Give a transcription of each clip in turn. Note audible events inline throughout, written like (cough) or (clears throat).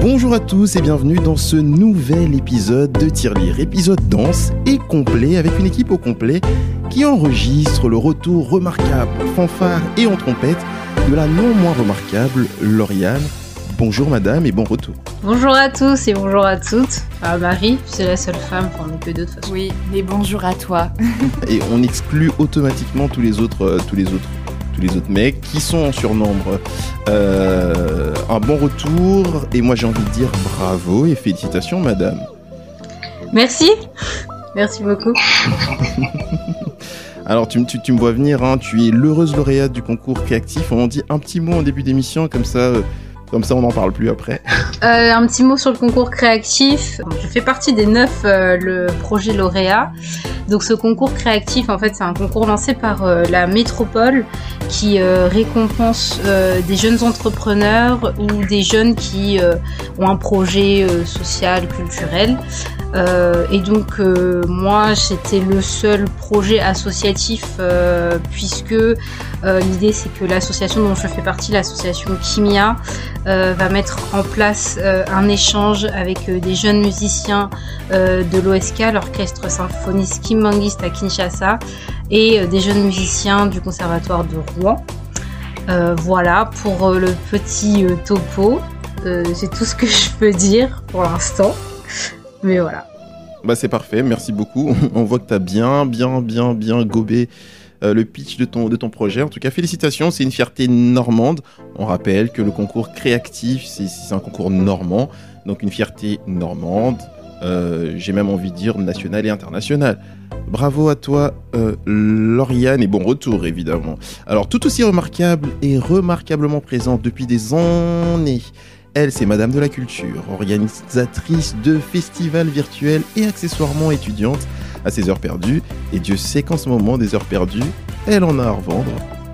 Bonjour à tous et bienvenue dans ce nouvel épisode de Tirelire, épisode dense et complet avec une équipe au complet qui enregistre le retour remarquable, fanfare et en trompette de la non moins remarquable Lauriane. Bonjour madame et bon retour. Bonjour à tous et bonjour à toutes. Ah, Marie, c'est la seule femme, enfin, on n'est que deux de toute façon. Oui, mais bonjour à toi. (laughs) Et on exclut automatiquement tous les autres, euh, tous les autres, tous les autres mecs qui sont en surnombre. Euh, un bon retour et moi j'ai envie de dire bravo et félicitations madame. Merci. Merci beaucoup. (laughs) Alors tu, me- tu, tu me vois venir, hein, tu es l'heureuse lauréate du concours créatif. On en dit un petit mot en début d'émission, comme ça, euh, comme ça on n'en parle plus après. (laughs) Euh, un petit mot sur le concours créatif. Je fais partie des neuf euh, le projet lauréat. Donc ce concours créatif, en fait, c'est un concours lancé par euh, la métropole qui récompense des jeunes entrepreneurs ou des jeunes qui ont un projet social, culturel. Euh, et donc euh, moi, j'étais le seul projet associatif euh, puisque l'idée c'est que l'association dont je fais partie, l'association Kimia, va mettre en place un échange avec des jeunes musiciens de l'OSK, l'orchestre symphoniste Kim Mangist à Kinshasa, et des jeunes musiciens du conservatoire de Rouen. Voilà pour le petit topo. C'est tout ce que je peux dire pour l'instant. Mais voilà. Bah c'est parfait, merci beaucoup. (laughs) On voit que tu as bien, bien, bien, bien gobé euh, le pitch de ton, projet. En tout cas, félicitations, c'est une fierté normande. On rappelle que le concours créatif, c'est un concours normand, donc une fierté normande. Euh, J'ai même envie de dire nationale et internationale. Bravo à toi, euh, Lauriane, et bon retour évidemment. Alors, tout aussi remarquable et remarquablement présente depuis des années, elle, c'est Madame de la Culture, organisatrice de festivals virtuels et accessoirement étudiante à ses heures perdues. Et Dieu sait qu'en ce moment, des heures perdues, elle en a à revendre.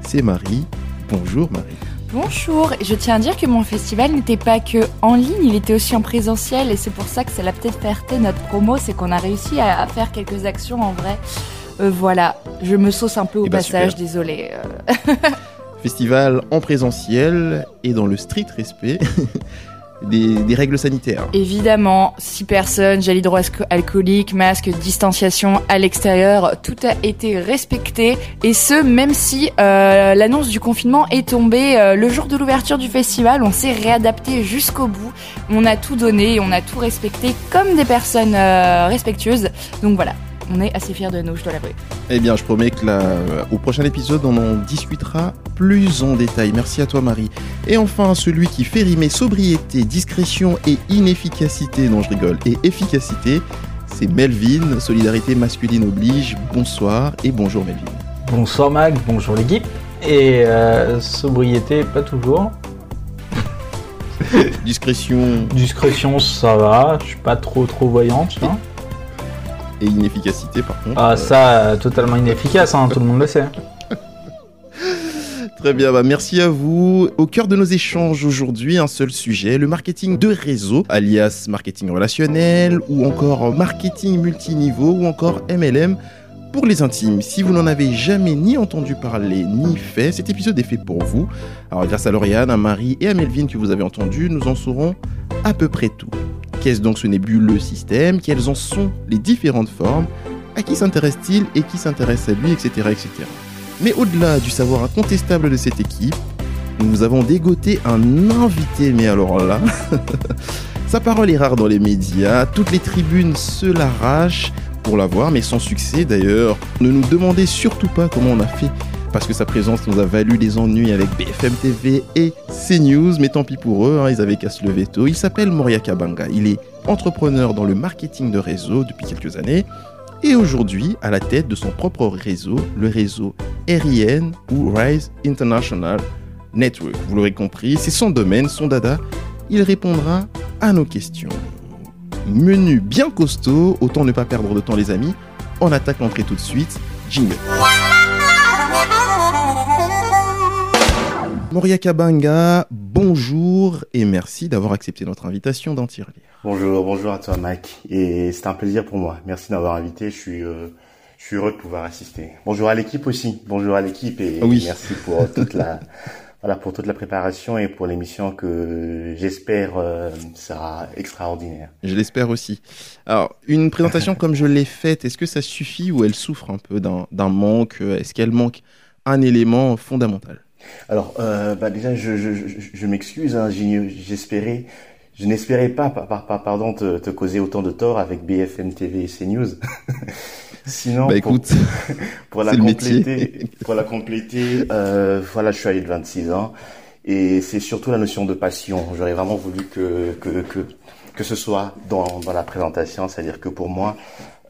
C'est Marie. Bonjour Marie. Bonjour, je tiens à dire que mon festival n'était pas que en ligne, il était aussi en présentiel et c'est pour ça que ça l'a peut-être fait notre promo, c'est qu'on a réussi à, faire quelques actions en vrai. Euh, voilà, je me sauce un peu au Eh ben, passage, super. désolé. (laughs) Festival en présentiel et dans le strict respect (laughs) des, des règles sanitaires. Évidemment, six personnes, gel hydroalcoolique, masque, distanciation à l'extérieur, tout a été respecté. Et ce, même si euh, l'annonce du confinement est tombée euh, le jour de l'ouverture du festival, on s'est réadapté jusqu'au bout. On a tout donné, on a tout respecté comme des personnes euh, respectueuses. Donc voilà, on est assez fiers de nous, je dois l'avouer. Eh bien, je promets que là, euh, au prochain épisode, on en discutera plus en détail. Merci à toi, Marie. Et enfin, celui qui fait rimer sobriété, discrétion et inefficacité, non, je rigole, et efficacité, c'est Melvin. Solidarité masculine oblige. Bonsoir et bonjour, Melvin. Bonsoir Mag, bonjour l'équipe. Et euh, sobriété, pas toujours. (laughs) Discrétion Discrétion, ça va. Je suis pas trop trop voyante. hein. Et inefficacité, par contre. Ah, euh, ça, euh, totalement inefficace, hein, tout le monde le sait. (laughs) Très bien, bah merci à vous. Au cœur de nos échanges aujourd'hui, un seul sujet, le marketing de réseau, alias marketing relationnel, ou encore marketing multiniveau, ou encore MLM pour les intimes. Si vous n'en avez jamais ni entendu parler, ni fait, cet épisode est fait pour vous. Alors grâce à Lauriane, à Marie et à Melvin que vous avez entendu, nous en saurons à peu près tout. Qu'est-ce donc ce nébuleux système? Quelles en sont les différentes formes? À qui s'intéresse-t-il? Et qui s'intéresse à lui, etc. etc. Mais au-delà du savoir incontestable de cette équipe, nous avons dégoté un invité, mais alors là, (laughs) sa parole est rare dans les médias, toutes les tribunes se l'arrachent pour l'avoir, mais sans succès d'ailleurs. Ne nous demandez surtout pas comment on a fait, parce que sa présence nous a valu des ennuis avec BFM TV et CNews, mais tant pis pour eux, hein, ils avaient qu'à se lever tôt. Il s'appelle Moria Kabanga, il est entrepreneur dans le marketing de réseau depuis quelques années, et aujourd'hui à la tête de son propre réseau, le réseau RIN ou Rise International Network. Vous l'aurez compris, c'est son domaine, son dada. Il répondra à nos questions. Menu bien costaud, autant ne pas perdre de temps les amis. On attaque l'entrée tout de suite. Jingle. Moria Kabanga, bonjour et merci d'avoir accepté notre invitation d'en tirer. Bonjour, bonjour à toi Mac. Et c'est un plaisir pour moi. Merci d'avoir invité. Je suis, euh, je suis heureux de pouvoir assister. Bonjour à l'équipe aussi. Bonjour à l'équipe et Oui. merci pour (laughs) toute la voilà pour toute la préparation et pour l'émission que j'espère euh, sera extraordinaire. Je l'espère aussi. Alors, une présentation (laughs) comme je l'ai faite, est-ce que ça suffit ou elle souffre un peu d'un manque? Est-ce qu'elle manque un élément fondamental? Alors, euh, bah déjà, je, je, je, je m'excuse. Hein, j'espérais, je n'espérais pas, par, par- par- pardon, te, te causer autant de tort avec BFM TV et CNews. (laughs) Sinon, Bah pour, écoute, (laughs) pour la le métier. compléter, pour la compléter, euh, voilà, je suis âgé de 26 ans et c'est surtout la notion de passion. J'aurais vraiment voulu que que que que ce soit dans dans la présentation, c'est-à-dire que pour moi,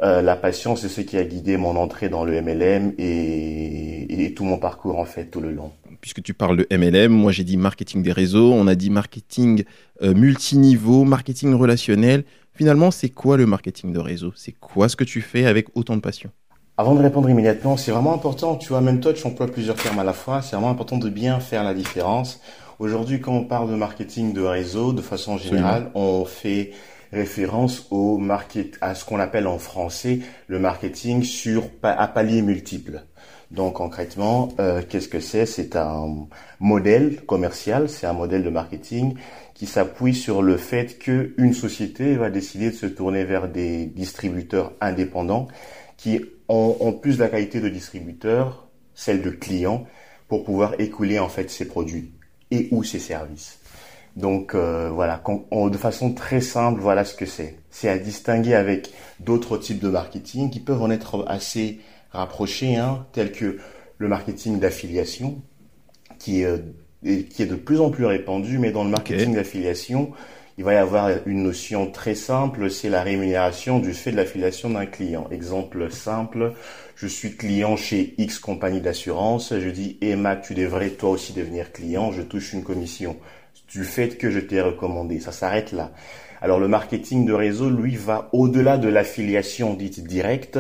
euh, la passion, c'est ce qui a guidé mon entrée dans le MLM et, et tout mon parcours en fait tout le long. Puisque tu parles de MLM, moi j'ai dit marketing des réseaux, on a dit marketing euh, multiniveau, marketing relationnel. Finalement, c'est quoi le marketing de réseau? C'est quoi ce que tu fais avec autant de passion? Avant de répondre immédiatement, c'est vraiment important, tu vois, même toi, tu emploies plusieurs termes à la fois, c'est vraiment important de bien faire la différence. Aujourd'hui, quand on parle de marketing de réseau, de façon générale, on fait référence au market, à ce qu'on appelle en français le marketing sur à paliers multiples. Donc concrètement, euh, qu'est-ce que c'est? C'est un modèle commercial, c'est un modèle de marketing qui s'appuie sur le fait qu'une société va décider de se tourner vers des distributeurs indépendants qui ont, ont plus la qualité de distributeurs, celle de clients, pour pouvoir écouler en fait ses produits et ou ses services. Donc euh, voilà, de façon très simple, voilà ce que c'est. C'est à distinguer avec d'autres types de marketing qui peuvent en être assez rapprochés, hein, tels que le marketing d'affiliation, qui est, euh, qui est de plus en plus répandu, mais dans le marketing d'affiliation, il va y avoir une notion très simple, c'est la rémunération du fait de l'affiliation d'un client. Exemple simple, je suis client chez X compagnie d'assurance, je dis, Mac, tu devrais toi aussi devenir client, je touche une commission du fait que je t'ai recommandé. Ça s'arrête là. Alors le marketing de réseau, lui, va au-delà de l'affiliation dite directe,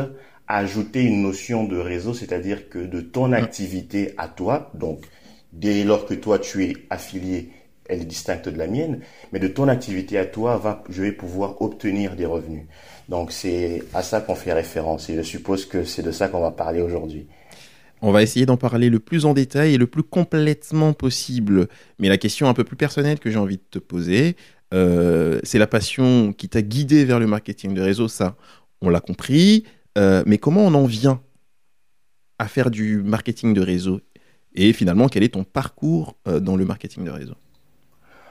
ajouter une notion de réseau, c'est-à-dire que de ton activité à toi, donc dès lors que toi tu es affilié, elle est distincte de la mienne, mais de ton activité à toi, va, je vais pouvoir obtenir des revenus. Donc c'est à ça qu'on fait référence et je suppose que c'est de ça qu'on va parler aujourd'hui. On va essayer d'en parler le plus en détail et le plus complètement possible. Mais la question un peu plus personnelle que j'ai envie de te poser, euh, c'est la passion qui t'a guidé vers le marketing de réseau, ça, on l'a compris. Euh, mais comment on en vient à faire du marketing de réseau Et finalement, quel est ton parcours euh, dans le marketing de réseau?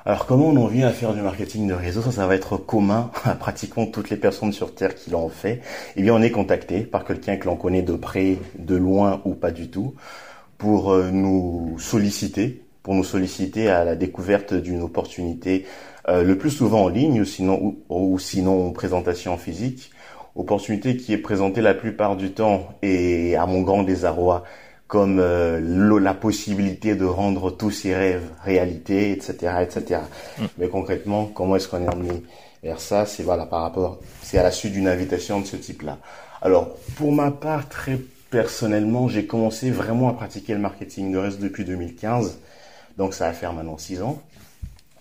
Alors comment on en vient à faire du marketing de réseau? Ça, va être commun à pratiquement toutes les personnes sur Terre qui l'ont fait. Eh bien, on est contacté par quelqu'un que l'on connaît de près, de loin ou pas du tout, pour euh, nous solliciter, pour nous solliciter à la découverte d'une opportunité, le plus souvent en ligne, sinon, ou, ou sinon en présentation physique. Opportunité qui est présentée la plupart du temps et à mon grand désarroi comme euh, la possibilité de rendre tous ses rêves réalité, etc., etc. Mais concrètement, comment est-ce qu'on est emmené vers ça? C'est voilà par rapport, c'est à la suite d'une invitation de ce type-là. Alors, pour ma part, très personnellement, j'ai commencé vraiment à pratiquer le marketing de reste depuis 2015, donc ça va faire maintenant six ans.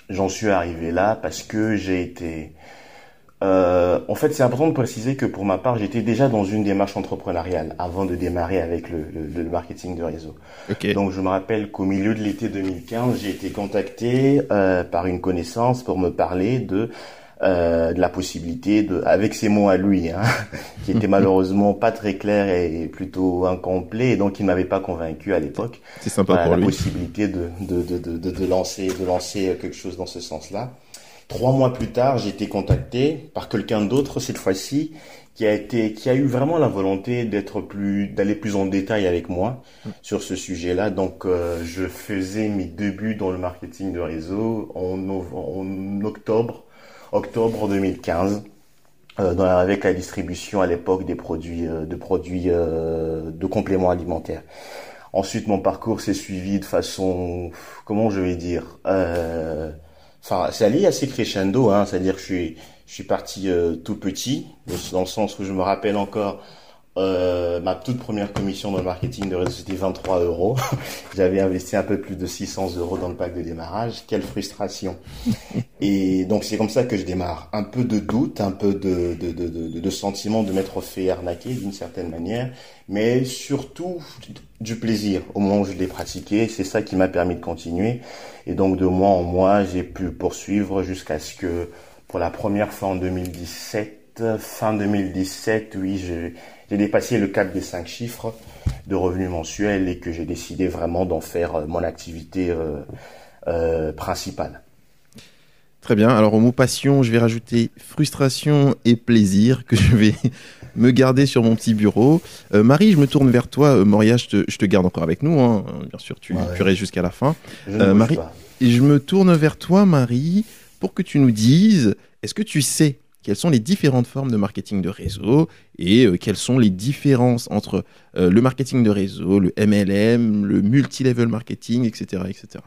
J'en suis arrivé là parce que j'ai été euh, en fait, c'est important de préciser que pour ma part, j'étais déjà dans une démarche entrepreneuriale avant de démarrer avec le, le- le marketing de réseau. Ok. Donc, je me rappelle qu'au milieu de l'été 2015, j'ai été contacté euh, par une connaissance pour me parler de euh, de la possibilité de, avec ses mots à lui, hein, (laughs) qui étaient (laughs) malheureusement pas très clairs et plutôt incomplets, et donc il m'avait pas convaincu à l'époque C'est sympa voilà, pour la lui. possibilité de, de, de, de, de, de lancer, de lancer quelque chose dans ce sens-là. Trois mois plus tard, j'ai été contacté par quelqu'un d'autre cette fois-ci qui a été, qui a eu vraiment la volonté d'être plus, d'aller plus en détail avec moi sur ce sujet-là. Donc, euh, je faisais mes débuts dans le marketing de réseau en, octobre, octobre 2015. Euh, avec la distribution à l'époque des produits euh, de produits euh, de compléments alimentaires. Ensuite, mon parcours s'est suivi de façon, comment je vais dire, euh, enfin, c'est allé assez crescendo, hein, c'est-à-dire que je suis, je suis parti euh, tout petit, dans le sens où je me rappelle encore, euh, ma toute première commission dans le marketing de réseau, c'était 23 euros. (laughs) J'avais investi un peu plus de 600 euros dans le pack de démarrage. Quelle frustration. (laughs) Et donc, c'est comme ça que je démarre. Un peu de doute, un peu de, de, de, de, de sentiment de m'être fait arnaquer d'une certaine manière, mais surtout du plaisir au moment où je l'ai pratiqué. C'est ça qui m'a permis de continuer. Et donc, de mois en mois, j'ai pu poursuivre jusqu'à ce que, pour la première fois en 2017, fin 2017, oui, je j'ai dépassé le cap des cinq chiffres de revenus mensuels et que j'ai décidé vraiment d'en faire euh, mon activité euh, euh, principale. Très bien. Alors au mot passion, je vais rajouter frustration et plaisir que je vais (laughs) me garder sur mon petit bureau. Marie, je me tourne vers toi. Moria, je te, garde encore avec nous. Hein. Bien sûr, tu, restes jusqu'à la fin. Marie, je me tourne vers toi, Marie, pour que tu nous dises, est-ce que tu sais quelles sont les différentes formes de marketing de réseau et euh, quelles sont les différences entre euh, le marketing de réseau, le MLM, le multi-level marketing, etc. etc.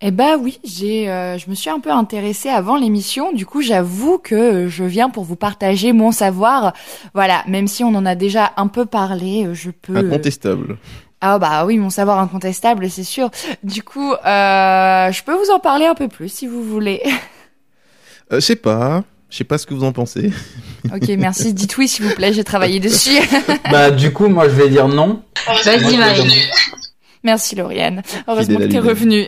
Eh ben oui, j'ai, euh, je me suis un peu intéressée avant l'émission. Du coup, j'avoue que je viens pour vous partager mon savoir. Voilà, même si on en a déjà un peu parlé, je peux. Incontestable. Ah bah oui, mon savoir incontestable, c'est sûr. Du coup, je peux vous en parler un peu plus si vous voulez. je sais pas. Je sais pas ce que vous en pensez. (laughs) Ok, merci. Dites oui, s'il vous plaît. J'ai travaillé dessus. (laughs) bah, du coup, moi, je vais dire non. Vas-y, Marie. (laughs) Merci, Lauriane. Heureusement que t'es revenue.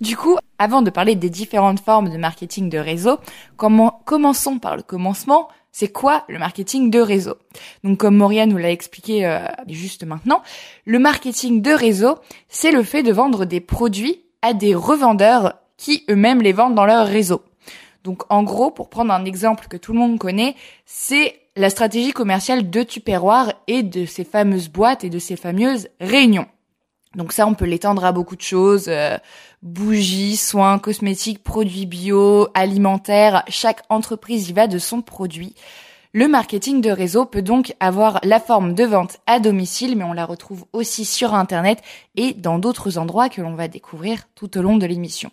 du coup, avant de parler des différentes formes de marketing de réseau, comment, commençons par le commencement. C'est quoi le marketing de réseau? Donc, comme Mauriane nous l'a expliqué euh, juste maintenant, le marketing de réseau, c'est le fait de vendre des produits à des revendeurs qui eux-mêmes les vendent dans leur réseau. Donc en gros, pour prendre un exemple que tout le monde connaît, c'est la stratégie commerciale de Tupperware et de ces fameuses boîtes et de ces fameuses réunions. Donc ça, on peut l'étendre à beaucoup de choses, euh, bougies, soins, cosmétiques, produits bio, alimentaires, chaque entreprise y va de son produit. Le marketing de réseau peut donc avoir la forme de vente à domicile, mais on la retrouve aussi sur Internet et dans d'autres endroits que l'on va découvrir tout au long de l'émission.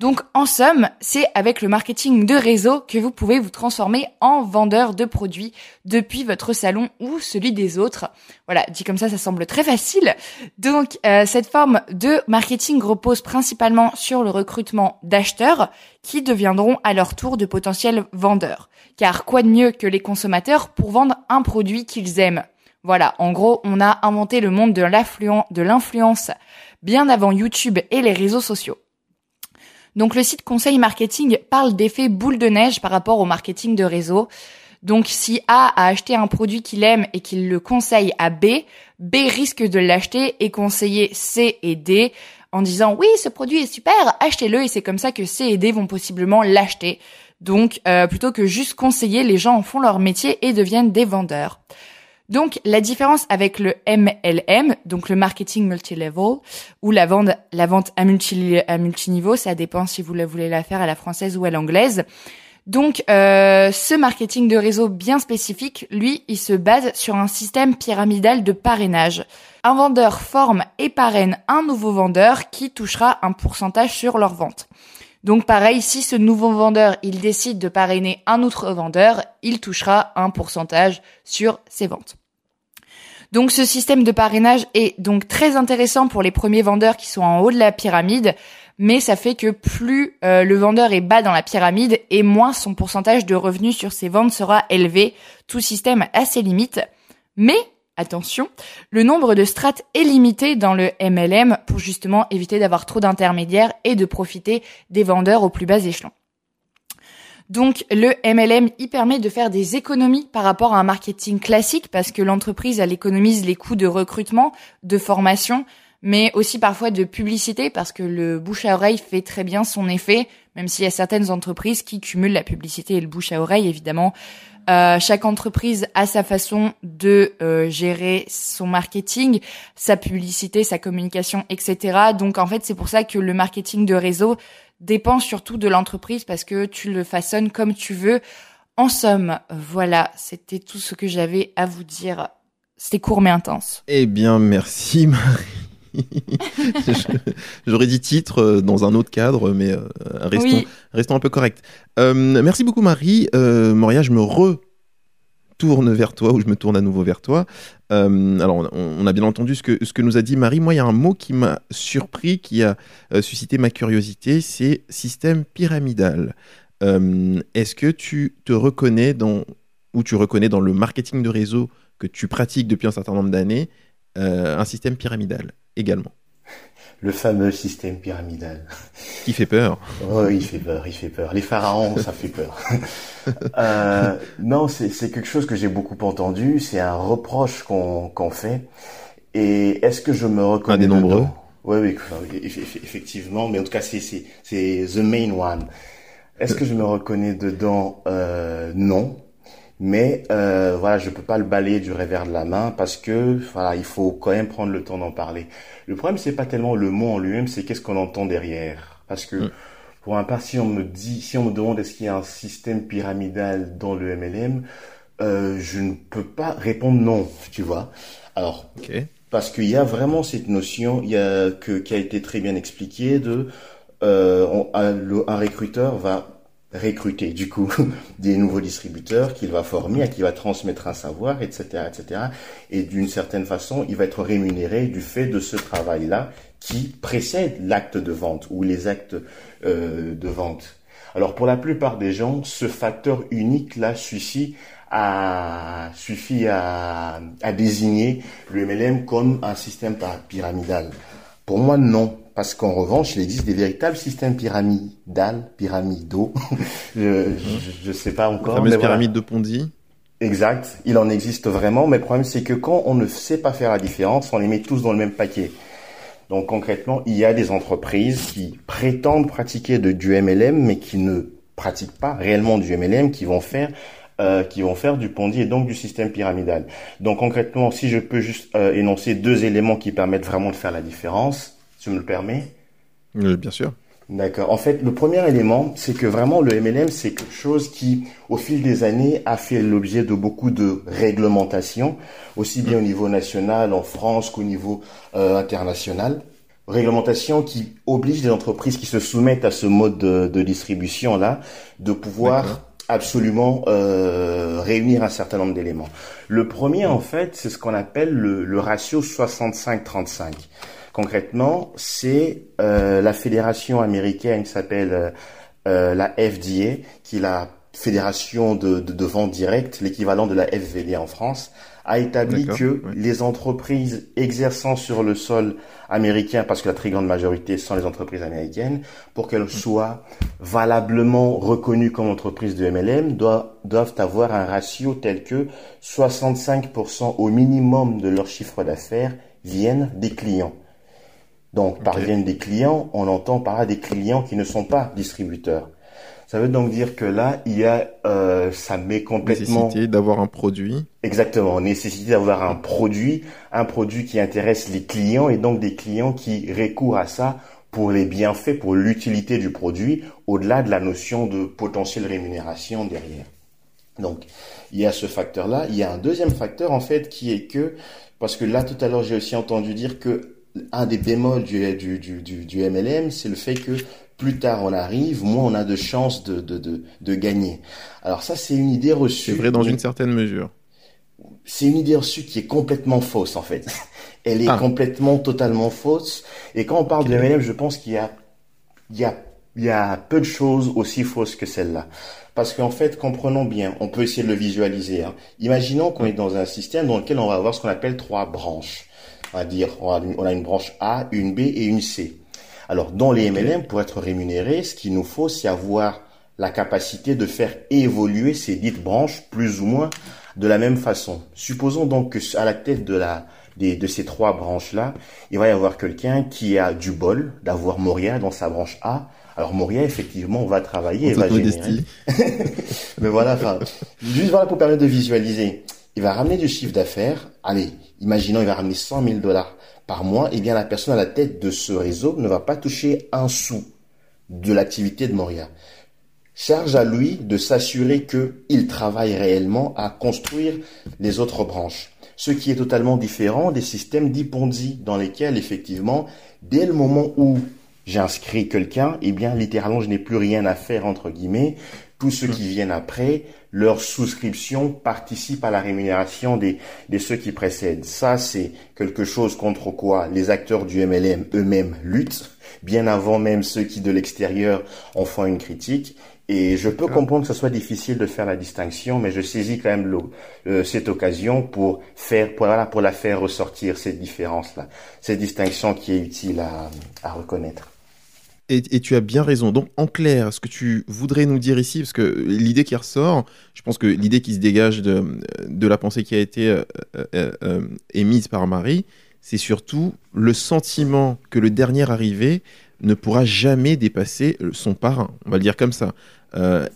Donc en somme, c'est avec le marketing de réseau que vous pouvez vous transformer en vendeur de produits depuis votre salon ou celui des autres. Voilà, dit comme ça, ça semble très facile. Donc euh, cette forme de marketing repose principalement sur le recrutement d'acheteurs qui deviendront à leur tour de potentiels vendeurs. Car quoi de mieux que les consommateurs pour vendre un produit qu'ils aiment? Voilà, en gros, on a inventé le monde de l'influence bien avant YouTube et les réseaux sociaux. Donc le site Conseil Marketing parle d'effet boule de neige par rapport au marketing de réseau. Donc si A a acheté un produit qu'il aime et qu'il le conseille à B, B risque de l'acheter et conseiller C et D en disant oui ce produit est super, achetez-le et c'est comme ça que C et D vont possiblement l'acheter. Donc euh, plutôt que juste conseiller, les gens en font leur métier et deviennent des vendeurs. Donc la différence avec le MLM, donc le marketing multilevel, ou la vente, la à, multi, à multiniveau, ça dépend si vous voulez la faire à la française ou à l'anglaise. Donc euh, ce marketing de réseau bien spécifique, lui, il se base sur un système pyramidal de parrainage. Un vendeur forme et parraine un nouveau vendeur qui touchera un pourcentage sur leur vente. Donc pareil, si ce nouveau vendeur, il décide de parrainer un autre vendeur, il touchera un pourcentage sur ses ventes. Donc ce système de parrainage est donc très intéressant pour les premiers vendeurs qui sont en haut de la pyramide, mais ça fait que plus euh, le vendeur est bas dans la pyramide et moins son pourcentage de revenus sur ses ventes sera élevé. Tout système a ses limites. Mais attention, le nombre de strates est limité dans le MLM pour justement éviter d'avoir trop d'intermédiaires et de profiter des vendeurs au plus bas échelon. Donc le MLM, il permet de faire des économies par rapport à un marketing classique parce que l'entreprise, elle économise les coûts de recrutement, de formation, mais aussi parfois de publicité parce que le bouche à oreille fait très bien son effet, même s'il y a certaines entreprises qui cumulent la publicité et le bouche à oreille, évidemment. Euh, chaque entreprise a sa façon de euh, gérer son marketing, sa publicité, sa communication, etc. Donc en fait, c'est pour ça que le marketing de réseau dépend surtout de l'entreprise parce que tu le façonnes comme tu veux. En somme, voilà, c'était tout ce que j'avais à vous dire. C'était court mais intense. Eh bien, merci Marie. J'aurais dit titre euh, dans un autre cadre, mais euh, restons, restons un peu correct. Euh, merci beaucoup Marie. Moria, je me re tourne vers toi ou je me tourne à nouveau vers toi. Euh, alors, on, a bien entendu ce que, ce que nous a dit Marie. Moi, il y a un mot qui m'a surpris, qui a euh, suscité ma curiosité, c'est système pyramidal. Est-ce que tu te reconnais dans, ou tu reconnais dans le marketing de réseau que tu pratiques depuis un certain nombre d'années, un système pyramidal également le fameux système pyramidal. Qui fait peur. Oh, il fait peur, il fait peur. Les pharaons, ça fait peur. (laughs) euh, non, c'est quelque chose que j'ai beaucoup entendu. C'est un reproche qu'on fait. Et est-ce que je me reconnais Un des nombreux. Oui, oui, effectivement. Mais en tout cas, c'est c'est the main one. Est-ce que je me reconnais dedans? Euh, Non. Mais euh, voilà, je peux pas le balayer du revers de la main parce que voilà, il faut quand même prendre le temps d'en parler. Le problème c'est pas tellement le mot en lui-même, c'est qu'est-ce qu'on entend derrière. Parce que mm. pour un part, si on me dit, si on me demande est-ce qu'il y a un système pyramidal dans le MLM, euh, je ne peux pas répondre non, tu vois. Alors, parce qu'il y a vraiment cette notion, il y a que qui a été très bien expliqué de euh, un, un recruteur va recruter du coup (laughs) des nouveaux distributeurs qu'il va former, à qui va transmettre un savoir, etc., etc. Et d'une certaine façon, il va être rémunéré du fait de ce travail-là qui précède l'acte de vente ou les actes euh, de vente. Alors pour la plupart des gens, ce facteur unique-là suffit à suffit à, à désigner le MLM comme un système pyramidal. Pour moi, non. Parce qu'en revanche, il existe des véritables systèmes pyramidales, pyramidaux. (laughs) je, je, sais pas encore. La fameuse pyramide de Ponzi. Exact. Il en existe vraiment. Mais le problème, c'est que quand on ne sait pas faire la différence, on les met tous dans le même paquet. Donc concrètement, il y a des entreprises qui prétendent pratiquer de, du MLM, mais qui ne pratiquent pas réellement du MLM, qui vont faire euh, qui vont faire du Ponzi et donc du système pyramidal. Donc concrètement, si je peux juste euh, énoncer deux éléments qui permettent vraiment de faire la différence, tu me le permets Bien sûr. D'accord. En fait, le premier élément, c'est que vraiment le MLM, c'est quelque chose qui, au fil des années, a fait l'objet de beaucoup de réglementations, aussi bien au niveau national, en France, qu'au niveau euh, international. Réglementation qui oblige les entreprises qui se soumettent à ce mode de, distribution-là de pouvoir absolument euh, réunir un certain nombre d'éléments. Le premier, en fait, c'est ce qu'on appelle le, le ratio 65-35. Concrètement, c'est euh, la fédération américaine qui s'appelle euh, euh, la FDA, qui est la fédération de, de, de vente directe, l'équivalent de la FVD en France, a établi que les entreprises exerçant sur le sol américain, parce que la très grande majorité sont les entreprises américaines, pour qu'elles mm. soient valablement reconnues comme entreprises de MLM, doivent, doivent avoir un ratio tel que 65% au minimum de leur chiffre d'affaires viennent des clients. Donc, parviennent des clients, on entend par là des clients qui ne sont pas distributeurs. Ça veut donc dire que là, il y a, euh, ça met complètement... Nécessité d'avoir un produit. Exactement, nécessité d'avoir un produit, un produit qui intéresse les clients et donc des clients qui recourent à ça pour les bienfaits, pour l'utilité du produit, au-delà de la notion de potentielle rémunération derrière. Donc, il y a ce facteur-là. Il y a un deuxième facteur, en fait, qui est que, parce que là, tout à l'heure, j'ai aussi entendu dire que un des bémols du, du, du, du, MLM, c'est le fait que plus tard on arrive, moins on a de chances de, de, de, de gagner. Alors ça, c'est une idée reçue. C'est vrai dans une certaine mesure. C'est une idée reçue qui est complètement fausse en fait. (laughs) Elle est ah. complètement, totalement fausse. Et quand on parle de MLM, je pense qu'il y a, il y a, il y a peu de choses aussi fausses que celle-là. Parce qu'en fait, comprenons bien, on peut essayer de le visualiser. Hein. Imaginons qu'on est dans un système dans lequel on va avoir ce qu'on appelle trois branches on va dire, on a, une, branche A, une B et une C. Alors, dans les MLM, pour être rémunéré, ce qu'il nous faut, c'est avoir la capacité de faire évoluer ces dites branches plus ou moins de la même façon. Supposons donc que à la tête de la de ces trois branches-là, il va y avoir quelqu'un qui a du bol d'avoir Moria dans sa branche A. Alors Moria, effectivement, va travailler et va générer. (laughs) Mais voilà, enfin, juste voilà pour permettre de visualiser. Il va ramener du chiffre d'affaires. Allez, imaginons il va ramener 100 000 dollars par mois, eh bien la personne à la tête de ce réseau ne va pas toucher un sou de l'activité de Moria. Charge à lui de s'assurer qu'il travaille réellement à construire les autres branches. Ce qui est totalement différent des systèmes d'Ipondi dans lesquels effectivement, dès le moment où j'inscris quelqu'un, eh bien littéralement je n'ai plus rien à faire entre guillemets tous ceux qui viennent après, leur souscription participe à la rémunération des, des ceux qui précèdent. Ça, c'est quelque chose contre quoi les acteurs du MLM eux-mêmes luttent, bien avant même ceux qui de l'extérieur en font une critique. Et je peux comprendre que ce soit difficile de faire la distinction, mais je saisis quand même euh, cette occasion pour faire, pour, voilà, pour la faire ressortir cette différence-là, cette distinction qui est utile à, à reconnaître. Et, et, tu as bien raison. Donc, en clair, ce que tu voudrais nous dire ici, parce que l'idée qui ressort, je pense que l'idée qui se dégage de, de la pensée qui a été euh, euh, euh émise par Marie, c'est surtout le sentiment que le dernier arrivé ne pourra jamais dépasser son parrain. On va le dire comme ça.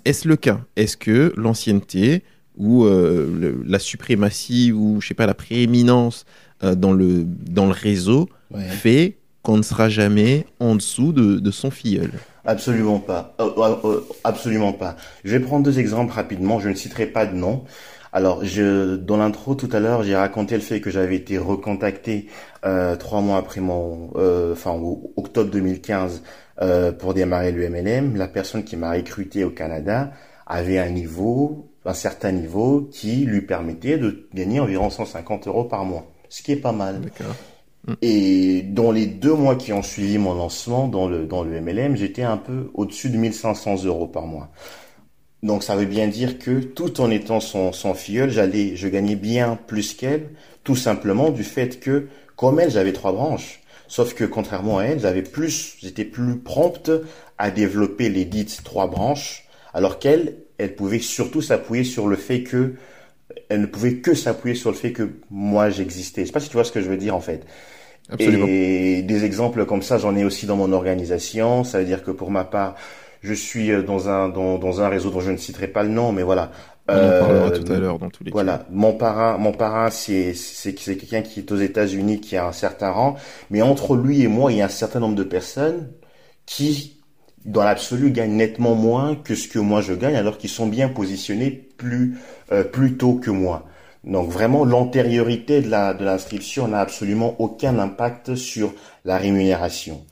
Est-ce le cas? Est-ce que l'ancienneté ou le, la suprématie ou je sais pas la prééminence dans le dans le réseau ouais. fait qu'on ne sera jamais en dessous de, de son filleul Absolument pas. Euh, euh, euh, absolument pas. Je vais prendre deux exemples rapidement. Je ne citerai pas de nom. Alors, je, dans l'intro tout à l'heure, j'ai raconté le fait que j'avais été recontacté euh, trois mois après mon, enfin octobre 2015 euh, pour démarrer le MLM, la personne qui m'a recruté au Canada avait un niveau, un certain niveau qui lui permettait de gagner environ 150 euros par mois, ce qui est pas mal. Mm. Et dans les deux mois qui ont suivi mon lancement dans le, dans le MLM, j'étais un peu au-dessus de 1500 euros par mois. Donc ça veut bien dire que tout en étant son, son filleul, j'allais, je gagnais bien plus qu'elle, tout simplement du fait que, comme elle, j'avais trois branches. Sauf que contrairement à elle, j'avais plus, j'étais plus prompte à développer les dites trois branches, alors qu'elle, elle pouvait surtout s'appuyer sur le fait que, elle ne pouvait que s'appuyer sur le fait que moi j'existais. Je sais pas si tu vois ce que je veux dire en fait. Absolument. Et des exemples comme ça, j'en ai aussi dans mon organisation. Ça veut dire que pour ma part, je suis dans un dans, dans un réseau dont je ne citerai pas le nom, mais voilà, on en parlera tout à l'heure dans tous les cas. Voilà, mon parrain, mon parrain, c'est c'est c'est quelqu'un qui est aux États-Unis, qui a un certain rang, mais entre lui et moi, il y a un certain nombre de personnes qui, dans l'absolu, gagnent nettement moins que ce que moi je gagne, alors qu'ils sont bien positionnés plus euh, plus tôt que moi. Donc vraiment, l'antériorité de la de l'inscription n'a absolument aucun impact sur la rémunération.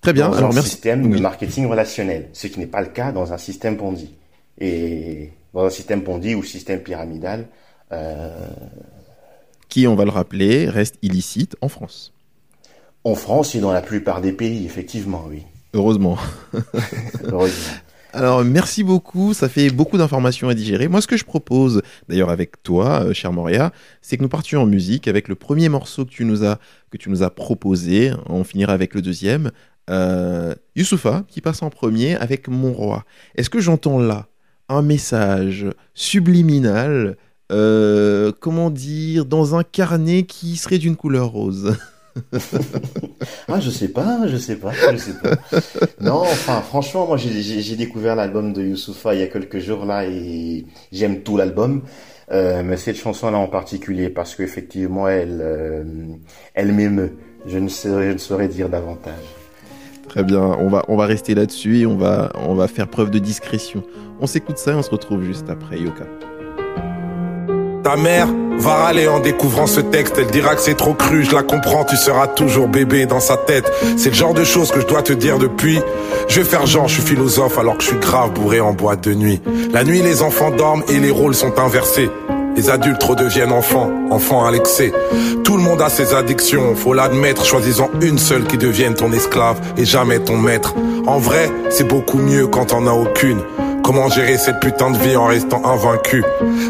Très bien. Dans alors un merci. système de marketing relationnel, ce qui n'est pas le cas dans un système Ponzi. Et dans un système Ponzi ou système pyramidal. Euh... Qui, on va le rappeler, reste illicite en France. En France et dans la plupart des pays, effectivement, oui. Heureusement. (laughs) Heureusement. Alors, merci beaucoup. Ça fait beaucoup d'informations à digérer. Moi, ce que je propose, d'ailleurs avec toi, euh, cher Moria, c'est que nous partions en musique avec le premier morceau que tu nous as, proposé. On finira avec le deuxième. Euh, Youssoufa, qui passe en premier avec Mon Roi. Est-ce que j'entends là un message subliminal, euh, comment dire, dans un carnet qui serait d'une couleur rose? (laughs) ah, je sais pas, je sais pas, je sais pas. Non, enfin, franchement, moi, j'ai découvert l'album de Youssoufa il y a quelques jours là et j'aime tout l'album. Euh, mais cette chanson-là en particulier parce qu'effectivement, elle, euh, elle m'émeut. Je ne saurais, ne dire davantage. Très bien, on va, on va rester là-dessus et on va, on va faire preuve de discrétion. On s'écoute ça et on se retrouve juste après, Yoka. Ta mère va râler en découvrant ce texte. Elle dira que c'est trop cru, je la comprends, tu seras toujours bébé dans sa tête. C'est le genre de choses que je dois te dire depuis. Je vais faire genre, je suis philosophe alors que je suis grave bourré en boîte de nuit. La nuit, les enfants dorment et les rôles sont inversés. Les adultes redeviennent enfants, enfants à l'excès. Tout le monde a ses addictions, faut l'admettre, choisissant une seule qui devienne ton esclave et jamais ton maître. En vrai, c'est beaucoup mieux quand on a aucune. Comment gérer cette putain de vie en restant invaincu?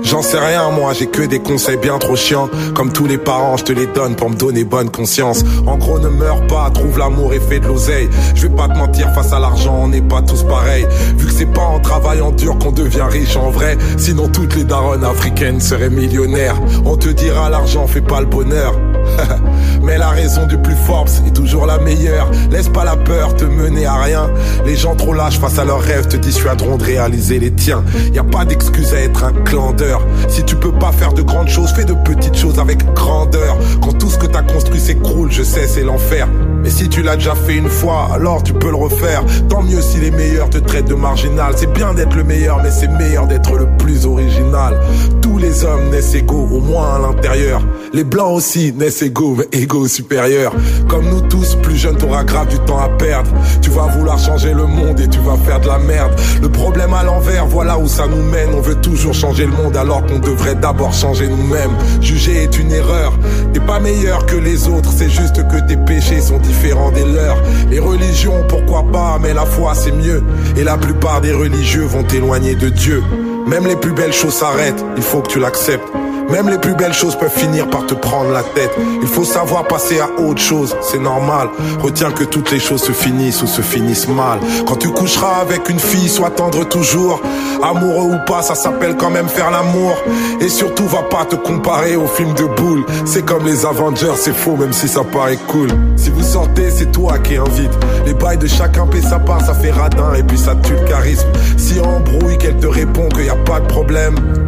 J'en sais rien moi, j'ai que des conseils bien trop chiants. Comme tous les parents, je te les donne pour me donner bonne conscience. En gros ne meurs pas, trouve l'amour et fais de l'oseille. Je vais pas te mentir, face à l'argent on n'est pas tous pareils. Vu que c'est pas en travaillant dur qu'on devient riche en vrai. Sinon toutes les daronnes africaines seraient millionnaires. On te dira l'argent fait pas le bonheur. (laughs) Mais la raison du plus Forbes est toujours la meilleure. Laisse pas la peur te mener à rien. Les gens trop lâches face à leurs rêves te dissuaderont de réaliser les tiens. Y a pas d'excuse à être un clandeur. Si tu peux pas faire de grandes choses, fais de petites choses avec grandeur. Quand tout ce que t'as construit s'écroule, je sais, c'est l'enfer. Mais si tu l'as déjà fait une fois, alors tu peux le refaire. Tant mieux si les meilleurs te traitent de marginal. C'est bien d'être le meilleur, mais c'est meilleur d'être le plus original. Tous les hommes naissent égaux, au moins à l'intérieur. Les blancs aussi naissent égaux, mais égaux supérieurs. Comme nous tous, plus jeune, t'auras grave du temps à perdre. Tu vas vouloir changer le monde et tu vas faire de la merde. Le problème à l'envers, voilà où ça nous mène. On veut toujours changer le monde alors qu'on devrait d'abord changer nous-mêmes. Juger est une erreur. T'es pas meilleur que les autres, c'est juste que tes péchés sont différents des leurs. Les religions, pourquoi pas, mais la foi c'est mieux. Et la plupart des religieux vont t'éloigner de Dieu. Même les plus belles choses s'arrêtent, il faut que tu l'acceptes. Même les plus belles choses peuvent finir par te prendre la tête. Il faut savoir passer à autre chose, c'est normal. Retiens que toutes les choses se finissent ou se finissent mal. Quand tu coucheras avec une fille, sois tendre toujours. Amoureux ou pas, ça s'appelle quand même faire l'amour. Et surtout, va pas te comparer au film de boule. C'est comme les Avengers, c'est faux même si ça paraît cool. Si vous sortez, c'est toi qui invite. Les bails de chacun paie sa part, ça fait radin et puis ça tue le charisme. Si embrouille, qu'elle te répond qu'il y a pas de problème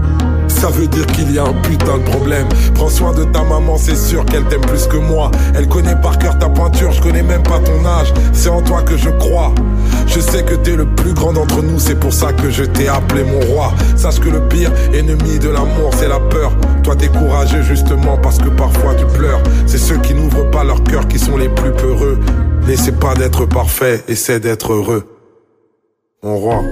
ça veut dire qu'il y a un putain de problème. Prends soin de ta maman, c'est sûr qu'elle t'aime plus que moi. Elle connaît par cœur ta pointure, je connais même pas ton âge. C'est en toi que je crois. Je sais que t'es le plus grand d'entre nous, c'est pour ça que je t'ai appelé mon roi. Sache que le pire ennemi de l'amour, c'est la peur. Toi, t'es justement parce que parfois tu pleures. C'est ceux qui n'ouvrent pas leur cœur qui sont les plus peureux. N'essaie pas d'être parfait, essaie d'être heureux. Mon roi.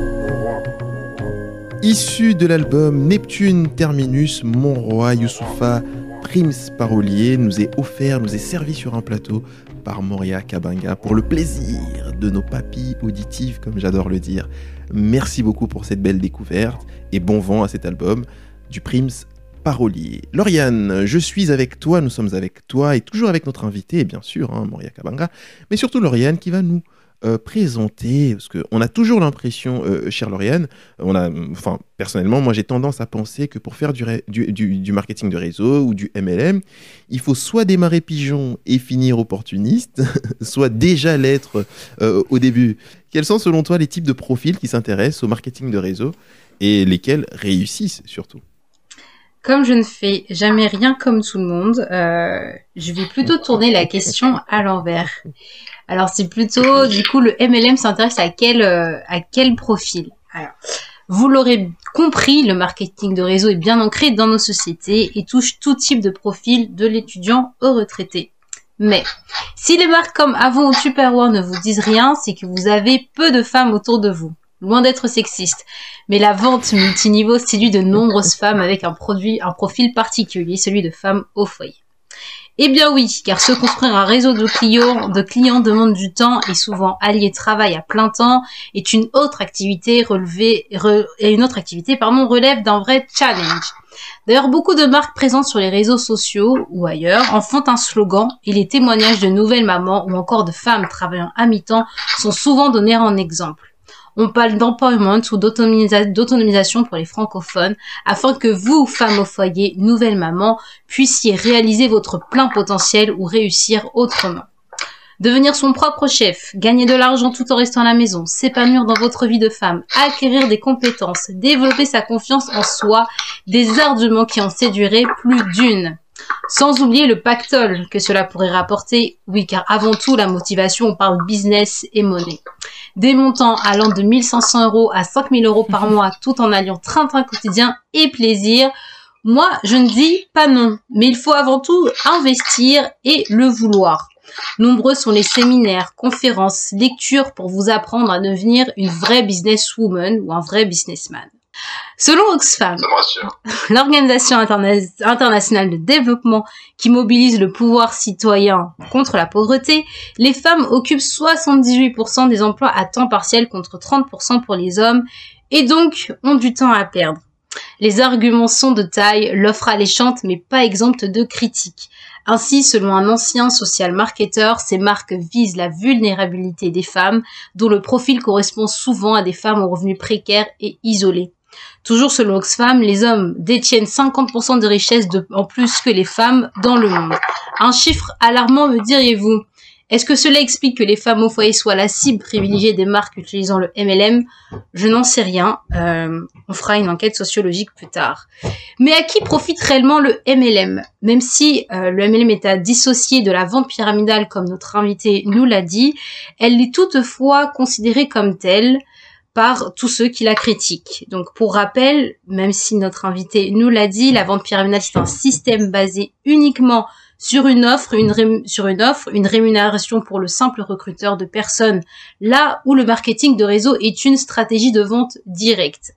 Issu de l'album Neptune Terminus, Mon Roi Youssoufa Prims Parolier nous est offert, nous est servi sur un plateau par Moria Kabanga pour le plaisir de nos papilles auditives, comme j'adore le dire. Merci beaucoup pour cette belle découverte et bon vent à cet album du Prims Parolier. Lauriane, je suis avec toi, nous sommes avec toi et toujours avec notre invité, bien sûr, hein, Moria Kabanga, mais surtout Lauriane qui va nous euh, présenter, parce qu'on a toujours l'impression, euh, chère Lauriane, on a, enfin, personnellement, moi j'ai tendance à penser que pour faire du, du, du, marketing de réseau ou du MLM, il faut soit démarrer pigeon et finir opportuniste, (laughs) soit déjà l'être euh, au début. Quels sont selon toi les types de profils qui s'intéressent au marketing de réseau et lesquels réussissent surtout? Comme je ne fais jamais rien comme tout le monde, euh, je vais plutôt tourner la question à l'envers. Alors c'est plutôt, du coup, le MLM s'intéresse à quel euh, à quel profil? Vous l'aurez compris, le marketing de réseau est bien ancré dans nos sociétés et touche tout type de profil, de l'étudiant au retraité. Mais si les marques comme Avon ou Superwar ne vous disent rien, c'est que vous avez peu de femmes autour de vous. Loin d'être sexiste. Mais la vente multiniveau séduit de nombreuses femmes avec un produit, un profil particulier, celui de femmes au foyer. Eh bien oui, car se construire un réseau de clients, de clients demande du temps et souvent allier travail à plein temps est une autre activité relevée, une autre activité, pardon, relève d'un vrai challenge. D'ailleurs, beaucoup de marques présentes sur les réseaux sociaux ou ailleurs en font un slogan et les témoignages de nouvelles mamans ou encore de femmes travaillant à mi-temps sont souvent donnés en exemple. On parle d'empowerment ou d'autonomisation pour les francophones afin que vous, femmes au foyer, nouvelles mamans, puissiez réaliser votre plein potentiel ou réussir autrement. Devenir son propre chef, gagner de l'argent tout en restant à la maison, s'épanouir dans votre vie de femme, acquérir des compétences, développer sa confiance en soi, des arguments qui en séduiraient plus d'une. Sans oublier le pactole que cela pourrait rapporter, oui, car avant tout, la motivation, on parle business et monnaie. Des montants allant de 1500 euros à 5000 euros par mhm. mois, tout en alliant train-train quotidien et plaisir. Moi, je ne dis pas non, mais il faut avant tout investir et le vouloir. Nombreux sont les séminaires, conférences, lectures pour vous apprendre à devenir une vraie businesswoman ou un vrai businessman. Selon Oxfam, (laughs) l'Organisation internationale de développement qui mobilise le pouvoir citoyen contre la pauvreté, les femmes occupent 78% des emplois à temps partiel contre 30% pour les hommes et donc ont du temps à perdre. Les arguments sont de taille, l'offre alléchante mais pas exempte de critiques. Ainsi, selon un ancien social marketeur, ces marques visent la vulnérabilité des femmes, dont le profil correspond souvent à des femmes aux revenus précaires et isolés. Toujours selon Oxfam, les hommes détiennent 50% de richesses en plus que les femmes dans le monde. Un chiffre alarmant, me diriez-vous? Est-ce que cela explique que les femmes au foyer soient la cible privilégiée des marques utilisant le MLM Je n'en sais rien. Euh, on fera une enquête sociologique plus tard. Mais à qui profite réellement le MLM Même si euh, le MLM est à dissocier de la vente pyramidale comme notre invité nous l'a dit, elle est toutefois considérée comme telle par tous ceux qui la critiquent. Donc pour rappel, même si notre invité nous l'a dit, la vente pyramidale c'est un système basé uniquement sur une offre, une rémunération pour le simple recruteur de personnes, là où le marketing de réseau est une stratégie de vente directe.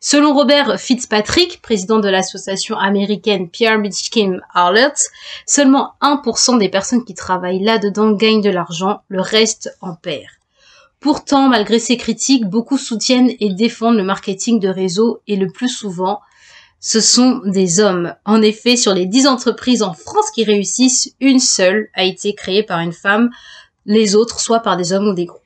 Selon Robert Fitzpatrick, président de l'association américaine Pyramid Scheme Alerts, seulement 1% des personnes qui travaillent là-dedans gagnent de l'argent, le reste en perd. Pourtant, malgré ces critiques, beaucoup soutiennent et défendent le marketing de réseau et le plus souvent, ce sont des hommes. En effet, sur les 10 entreprises en France qui réussissent, une seule a été créée par une femme, les autres soit par des hommes ou des groupes.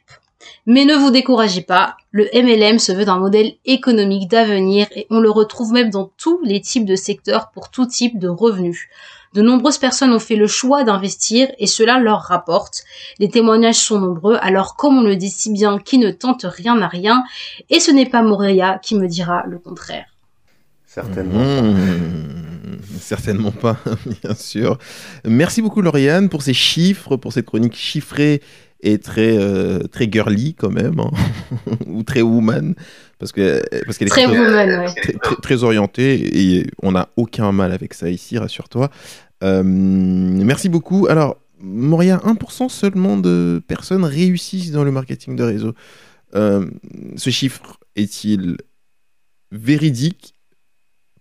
Mais ne vous découragez pas, le MLM se veut d'un modèle économique d'avenir et on le retrouve même dans tous les types de secteurs pour tout type de revenus. De nombreuses personnes ont fait le choix d'investir et cela leur rapporte. Les témoignages sont nombreux, alors comme on le dit si bien, qui ne tente rien n'a rien, et ce n'est pas Moria qui me dira le contraire. Certainement mmh, Certainement pas, (laughs) bien sûr. Merci beaucoup Lauriane pour ces chiffres, pour cette chronique chiffrée et très euh, très girly quand même, hein. (laughs) ou très woman, parce que parce qu'elle est très, woman, très, orientée et on n'a aucun mal avec ça ici, rassure-toi. Euh, merci beaucoup. Alors Moria, 1% seulement de personnes réussissent dans le marketing de réseau. Euh, ce chiffre est-il véridique?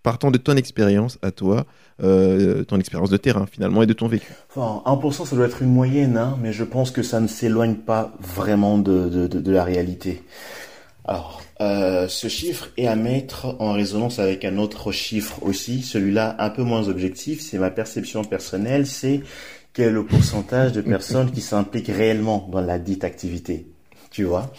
Partant de ton expérience à toi, euh, ton expérience de terrain finalement et de ton vécu. Enfin, 1% ça doit être une moyenne, hein, mais je pense que ça ne s'éloigne pas vraiment de, de, de, la réalité. Alors, euh, ce chiffre est à mettre en résonance avec un autre chiffre aussi, celui-là un peu moins objectif, c'est ma perception personnelle, c'est quel est le pourcentage de personnes qui s'impliquent réellement dans la dite activité. Tu vois?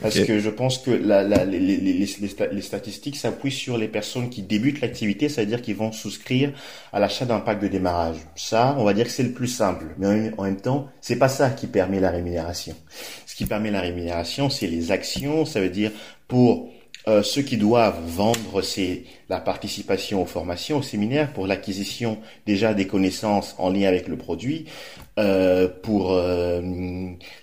Parce que je pense que la, la, les, les, les, les, statistiques s'appuient sur les personnes qui débutent l'activité, c'est-à-dire qui vont souscrire à l'achat d'un pack de démarrage. Ça, on va dire que c'est le plus simple, mais en même temps, c'est pas ça qui permet la rémunération. Ce qui permet la rémunération, c'est les actions, ça veut dire pour euh, ceux qui doivent vendre, c'est la participation aux formations, aux séminaires, pour l'acquisition déjà des connaissances en lien avec le produit, euh, pour euh,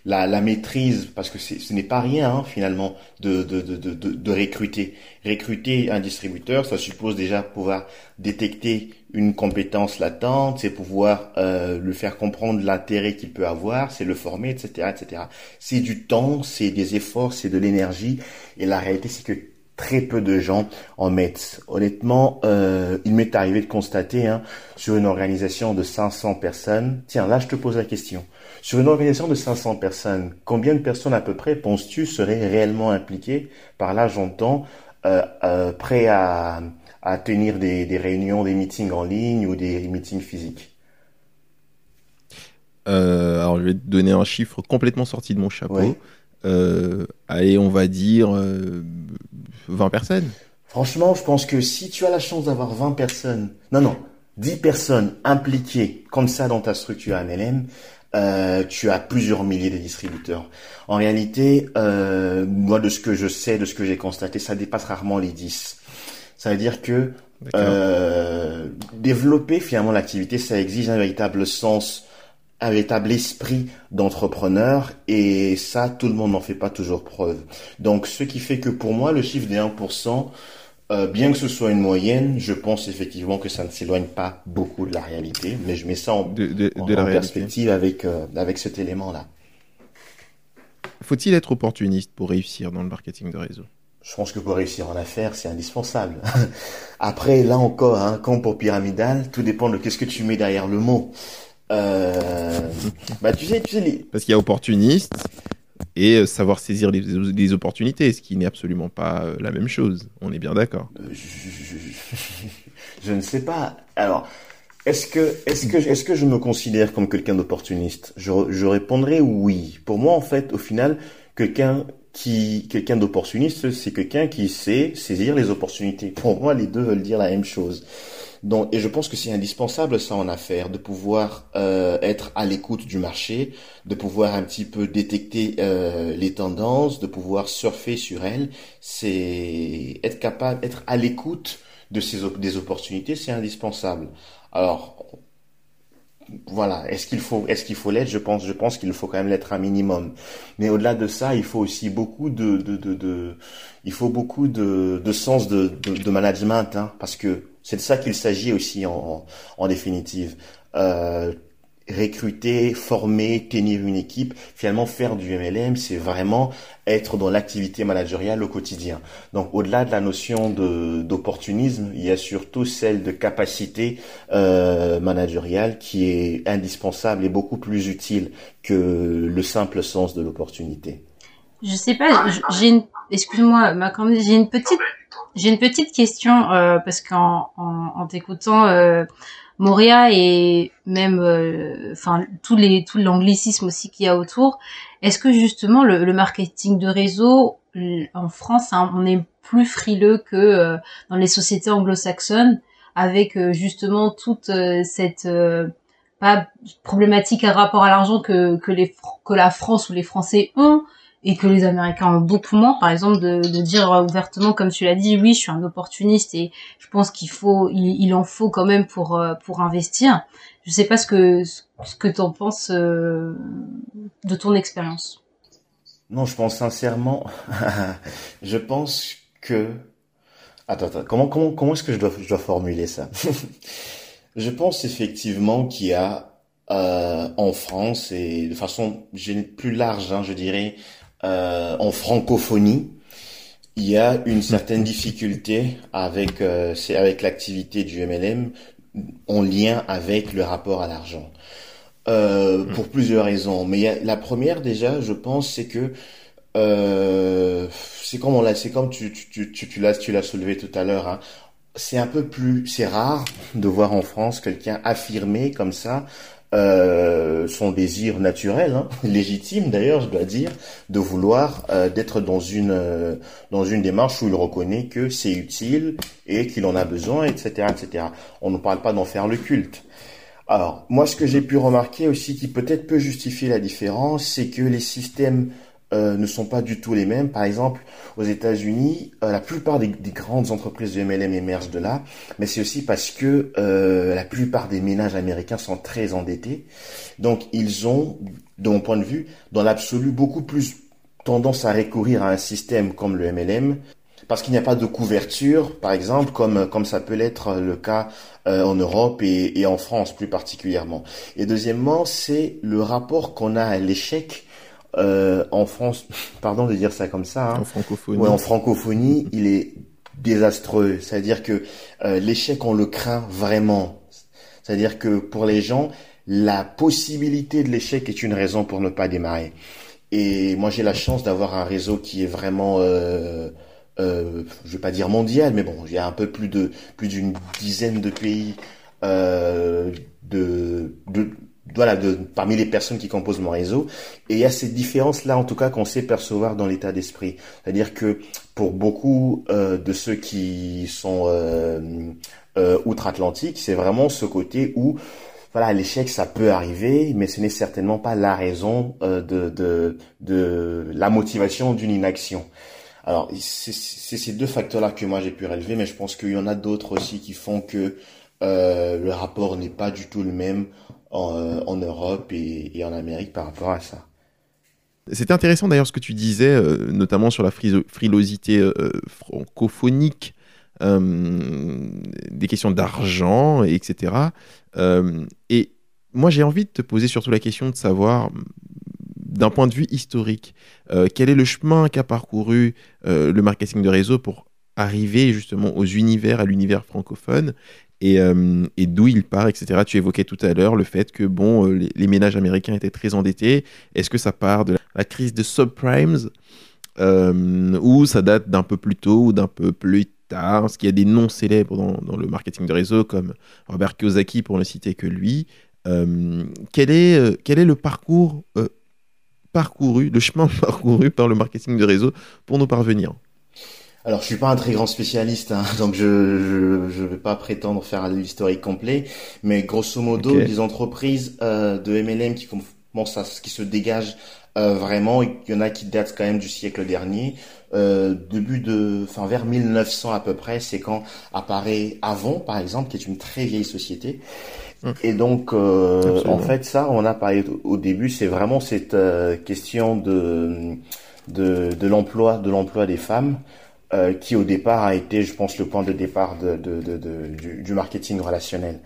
la, la, maîtrise, parce que ce n'est pas rien hein, finalement de, de, de, de, recruter. Recruter un distributeur, ça suppose déjà pouvoir détecter une compétence latente, c'est pouvoir euh, le faire comprendre l'intérêt qu'il peut avoir, c'est le former, etc., etc. C'est du temps, c'est des efforts, c'est de l'énergie, et la réalité c'est que très peu de gens en mettent. Honnêtement, euh, il m'est arrivé de constater hein, sur une organisation de 500 personnes. Tiens, là je te pose la question. Sur une organisation de 500 personnes, combien de personnes à peu près penses-tu seraient réellement impliquées Par là, j'entends euh, euh, prêts à, à tenir des, des, réunions, des meetings en ligne ou des meetings physiques? Euh, alors, je vais te donner un chiffre complètement sorti de mon chapeau. Allez, on va dire 20 personnes Franchement, je pense que si tu as la chance d'avoir 20 personnes, non, non, 10 personnes impliquées comme ça dans ta structure MLM, euh, tu as plusieurs milliers de distributeurs. En réalité, euh, moi, de ce que je sais, de ce que j'ai constaté, ça dépasse rarement les 10. Ça veut dire que euh, développer finalement l'activité, ça exige un véritable sens un véritable esprit d'entrepreneur et ça, tout le monde n'en fait pas toujours preuve. Donc, ce qui fait que pour moi, le chiffre des 1%, euh, bien que ce soit une moyenne, je pense effectivement que ça ne s'éloigne pas beaucoup de la réalité, mais je mets ça en, de, perspective avec, euh, avec cet élément-là. Faut-il être opportuniste pour réussir dans le marketing de réseau? Je pense que pour réussir en affaires, c'est indispensable. (laughs) Après, là encore, hein, comme pour pyramidal, tout dépend de qu'est-ce que tu mets derrière le mot. Euh, bah tu sais, tu sais Parce qu'il y a opportuniste et euh, savoir saisir les, opportunités, ce qui n'est absolument pas euh, la même chose. On est bien d'accord. (laughs) Je, ne sais pas. Alors, est-ce que, est-ce que, est-ce que je me considère comme quelqu'un d'opportuniste? Je, je répondrai oui. Pour moi, en fait, au final, quelqu'un qui, quelqu'un d'opportuniste, c'est quelqu'un qui sait saisir les opportunités. Pour moi, les deux veulent dire la même chose. Donc, et je pense que c'est indispensable ça en affaires, de pouvoir euh, être à l'écoute du marché, de pouvoir un petit peu détecter euh, les tendances, de pouvoir surfer sur elles. C'est être capable, être à l'écoute de ces des opportunités, c'est indispensable. Alors, voilà, est-ce qu'il faut est-ce qu'il faut l'être? Je pense je pense qu'il faut quand même l'être un minimum. Mais au-delà de ça, il faut aussi beaucoup de de de, de il faut beaucoup de de sens de de, de management hein, parce que c'est de ça qu'il s'agit aussi en définitive. Euh, recruter, former, tenir une équipe, finalement faire du MLM, c'est vraiment être dans l'activité managériale au quotidien. Donc au-delà de la notion d'opportunisme, il y a surtout celle de capacité euh, managériale qui est indispensable et beaucoup plus utile que le simple sens de l'opportunité. Je sais pas, j'ai une, excuse-moi, j'ai une petite, j'ai une petite question euh, parce qu'en en, en t'écoutant. Euh, Moria et même euh, enfin tous les tout l'anglicisme aussi qu'il y a autour. Est-ce que justement le, marketing de réseau en France, hein, on est plus frileux que euh, dans les sociétés anglo-saxonnes avec euh, justement toute cette pas problématique à rapport à l'argent que que les que la France ou les Français ont et que les Américains ont beaucoup moins, par exemple, de, dire ouvertement, comme tu l'as dit, oui, je suis un opportuniste et je pense qu'il faut, il, en faut quand même pour euh, pour investir. Je sais pas ce que ce que t'en penses euh, de ton expérience. Non, je pense sincèrement, (laughs) je pense que attends, attends comment comment comment est-ce que je dois je dois formuler ça? (laughs) Je pense effectivement qu'il y a euh, en France et de façon plus large, hein, je dirais, en francophonie, il y a une certaine difficulté avec euh, c'est avec l'activité du MLM en lien avec le rapport à l'argent. Euh, mm. pour plusieurs raisons. Mais la première déjà, je pense, c'est que euh, c'est comme on l'a, c'est comme tu tu tu tu l'as tu l'as soulevé tout à l'heure. Hein. C'est un peu plus, c'est rare de voir en France quelqu'un affirmer comme ça euh, son désir naturel, hein, (laughs) légitime d'ailleurs, je dois dire, de vouloir euh, d'être dans une euh, dans une démarche où il reconnaît que c'est utile et qu'il en a besoin, etc., etc. On ne parle pas d'en faire le culte. Alors, moi, ce que j'ai pu remarquer aussi, qui peut-être peut justifier la différence, c'est que les systèmes euh, ne sont pas du tout les mêmes. Par exemple, aux États-Unis, euh, la plupart des, grandes entreprises de MLM émergent de là, mais c'est aussi parce que euh, la plupart des ménages américains sont très endettés. Donc, ils ont, de mon point de vue, dans l'absolu, beaucoup plus tendance à recourir à un système comme le MLM parce qu'il n'y a pas de couverture, par exemple, comme comme ça peut l'être le cas en Europe et, et en France plus particulièrement. Et deuxièmement, c'est le rapport qu'on a à l'échec euh, en France, (laughs) pardon de dire ça comme ça, hein. en francophonie, ouais, en francophonie, il est désastreux. C'est-à-dire que euh, l'échec, on le craint vraiment. C'est-à-dire que pour les gens, la possibilité de l'échec est une raison pour ne pas démarrer. Et moi, j'ai la chance d'avoir un réseau qui est vraiment, euh, euh, je vais pas dire mondial, mais bon, il y a un peu plus de plus d'une dizaine de pays euh, de, de voilà, de, parmi les personnes qui composent mon réseau. Et il y a cette différence-là, en tout cas, qu'on sait percevoir dans l'état d'esprit. C'est-à-dire que pour beaucoup euh, de ceux qui sont euh, euh, outre-Atlantique, c'est vraiment ce côté où, voilà, l'échec, ça peut arriver, mais ce n'est certainement pas la raison de, de, de la motivation d'une inaction. Alors, c'est ces deux facteurs-là que moi j'ai pu relever, mais je pense qu'il y en a d'autres aussi qui font que le rapport n'est pas du tout le même euh, en, Europe et, en Amérique par rapport à ça. C'était intéressant d'ailleurs ce que tu disais, euh, notamment sur la frilosité euh, francophonique, des questions d'argent, etc. et moi j'ai envie de te poser surtout la question de savoir, d'un point de vue historique, quel est le chemin qu'a parcouru le marketing de réseau pour arriver justement aux univers, à l'univers francophone euh, et, d'où il part, etc. Tu évoquais tout à l'heure le fait que bon, euh, les, ménages américains étaient très endettés. Est-ce que ça part de la, crise de subprimes euh, ou ça date d'un peu plus tôt ou d'un peu plus tard? Parce qu'il y a des noms célèbres dans, le marketing de réseau comme Robert Kiyosaki pour ne citer que lui? quel, est, quel est le parcours parcouru, le chemin (laughs) parcouru par le marketing de réseau pour nous parvenir? Alors, je suis pas un très grand spécialiste, hein, (laughs) donc je, je vais pas prétendre faire l'historique complet, mais grosso modo, les entreprises euh, de MLM qui commencent à qui se dégagent euh, vraiment, il y en a qui datent quand même du siècle dernier. Euh, début de, enfin vers 1900 à peu près, c'est quand apparaît Avon, par exemple, qui est une très vieille société. Hum. Et donc, euh, en fait, ça, on a parlé au début, c'est vraiment cette euh, question de de, de l'emploi, de l'emploi des femmes. Euh, qui au départ a été, je pense, le point de départ de, de, de, du, du, marketing relationnel.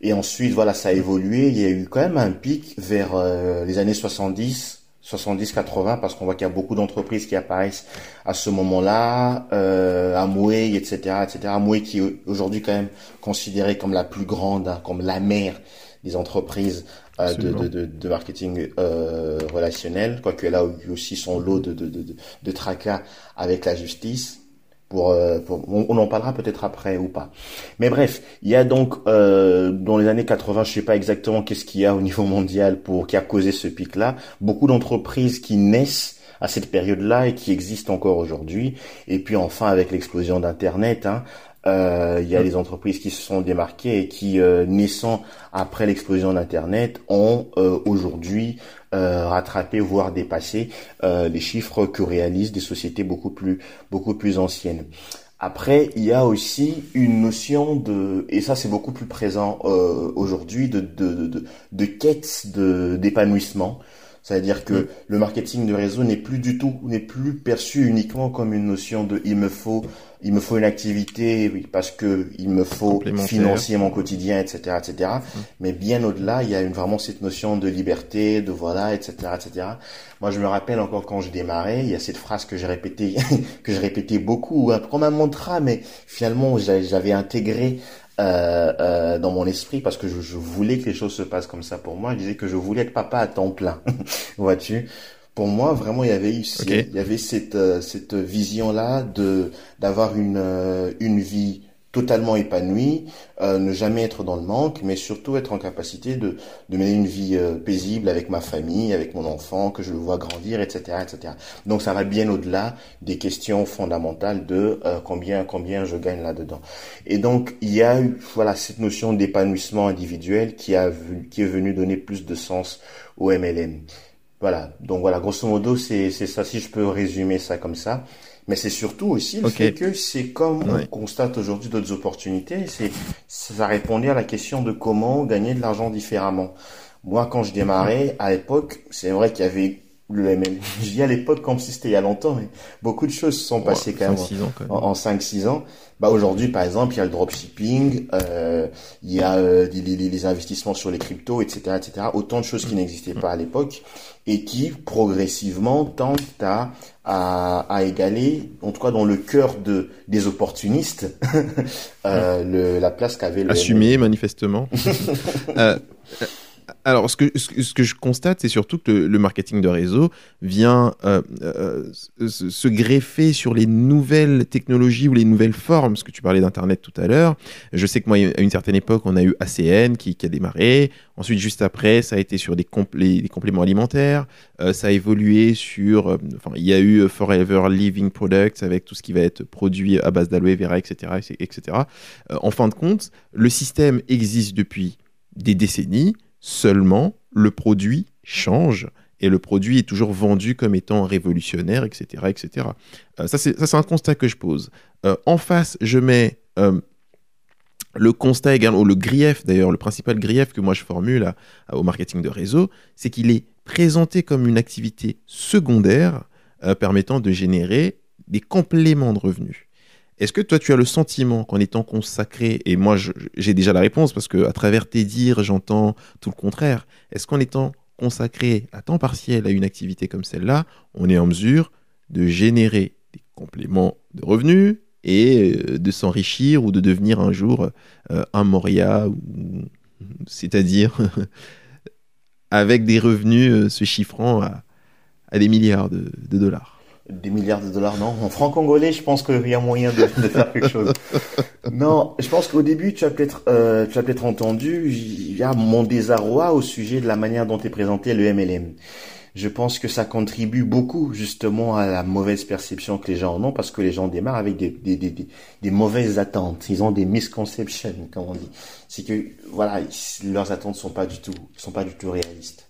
Et ensuite, voilà, ça a évolué. Il y a eu quand même un pic vers euh, les années 70, 70-80, parce qu'on voit qu'il y a beaucoup d'entreprises qui apparaissent à ce moment-là, euh, Amway, etc., etc. Amway qui est aujourd'hui quand même considéré comme la plus grande, hein, comme la mère des entreprises euh, de, de, de, de, marketing euh, relationnel, quoique elle a aussi son lot de, de, de, de tracas avec la justice. Pour, euh, on, en parlera peut-être après ou pas. Mais bref, il y a donc euh, dans les années 80, je sais pas exactement qu'est-ce qu'il y a au niveau mondial pour qui a causé ce pic-là. Beaucoup d'entreprises qui naissent à cette période-là et qui existent encore aujourd'hui. Et puis enfin avec l'explosion d'Internet, hein, euh, il y a les entreprises qui se sont démarquées et qui, euh, naissant après l'explosion d'Internet, ont euh, aujourd'hui euh, rattrapé, voire dépassé euh, les chiffres que réalisent des sociétés beaucoup plus, beaucoup plus anciennes. Après, il y a aussi une notion de, et ça c'est beaucoup plus présent aujourd'hui, de, de, de, de quête d'épanouissement. C'est-à-dire que mm. le marketing de réseau n'est plus du tout, n'est plus perçu uniquement comme une notion de il me faut il me faut une activité oui, parce que il me faut financer mon quotidien, etc., etc. Mmh. Mais bien au-delà, il y a une, vraiment cette notion de liberté, de voilà, etc., etc. Moi, je me rappelle encore quand je démarrais, il y a cette phrase que j'ai répétée, (laughs) que je répétais beaucoup, hein, comme un mantra, mais finalement, j'avais intégré euh, euh, dans mon esprit parce que je, je, voulais que les choses se passent comme ça pour moi. Je disais que je voulais être papa à temps plein, (laughs) vois-tu? Pour moi, vraiment, il y avait, il y avait cette, euh, cette vision-là de d'avoir une, euh, une vie totalement épanouie, euh, ne jamais être dans le manque, mais surtout être en capacité de, de mener une vie paisible avec ma famille, avec mon enfant, que je le vois grandir, etc., etc. Donc ça va bien au-delà des questions fondamentales de combien combien je gagne là-dedans. Et donc il y a eu voilà cette notion d'épanouissement individuel qui a qui est venu donner plus de sens au MLM. Voilà, donc voilà, grosso modo, c'est ça, si je peux résumer ça comme ça. Mais c'est surtout aussi le fait que c'est comme on constate aujourd'hui d'autres opportunités, c'est ça répondait à la question de comment gagner de l'argent différemment. Moi, quand je démarrais, à l'époque, c'est vrai qu'il y avait le ML. Je dis à l'époque comme si c'était il y a longtemps, mais beaucoup de choses se sont passées quand, même en, 5-6 ans. Bah aujourd'hui, par exemple, il y a le dropshipping, euh, il y a euh, les, les, investissements sur les cryptos, etc., etc. Autant de choses qui n'existaient pas à l'époque et qui progressivement tentent à, à, à, égaler, en tout cas dans le cœur de des opportunistes, (laughs) euh, le, la place qu'avait le assumé manifestement. (laughs) euh, alors, ce que, je constate, c'est surtout que le, marketing de réseau vient euh, euh, se, greffer sur les nouvelles technologies ou les nouvelles formes. Ce que tu parlais d'Internet tout à l'heure. Je sais que moi, à une certaine époque, on a eu ACN qui, a démarré. Ensuite, juste après, ça a été sur des, des compléments alimentaires. Euh, ça a évolué sur. enfin, il y a eu Forever Living Products avec tout ce qui va être produit à base d'aloe vera, etc. etc. en fin de compte, le système existe depuis des décennies Seulement, le produit change et le produit est toujours vendu comme étant révolutionnaire, etc. etc. Euh, ça, c'est un constat que je pose. Euh, en face, je mets euh, le constat également, ou le grief d'ailleurs, le principal grief que moi je formule au marketing de réseau, c'est qu'il est présenté comme une activité secondaire permettant de générer des compléments de revenus. Est-ce que toi, tu as le sentiment qu'en étant consacré, et moi j'ai déjà la réponse parce que à travers tes dires, j'entends tout le contraire. Est-ce qu'en étant consacré à temps partiel à une activité comme celle-là, on est en mesure de générer des compléments de revenus et euh, de s'enrichir ou de devenir un jour euh, un Moria, c'est-à-dire (laughs) avec des revenus euh, se chiffrant à, des milliards de dollars? Des milliards de dollars, non. En franc congolais, je pense qu'il y a moyen de, faire quelque chose. Non, je pense qu'au début, tu as peut-être, euh, tu as peut-être entendu, il y a mon désarroi au sujet de la manière dont est présenté le MLM. je pense que ça contribue beaucoup justement à la mauvaise perception que les gens en ont parce que les gens démarrent avec des, des, des, des mauvaises attentes. Ils ont des misconceptions, comme on dit. C'est que voilà, leurs attentes sont pas du tout, sont pas du tout réalistes.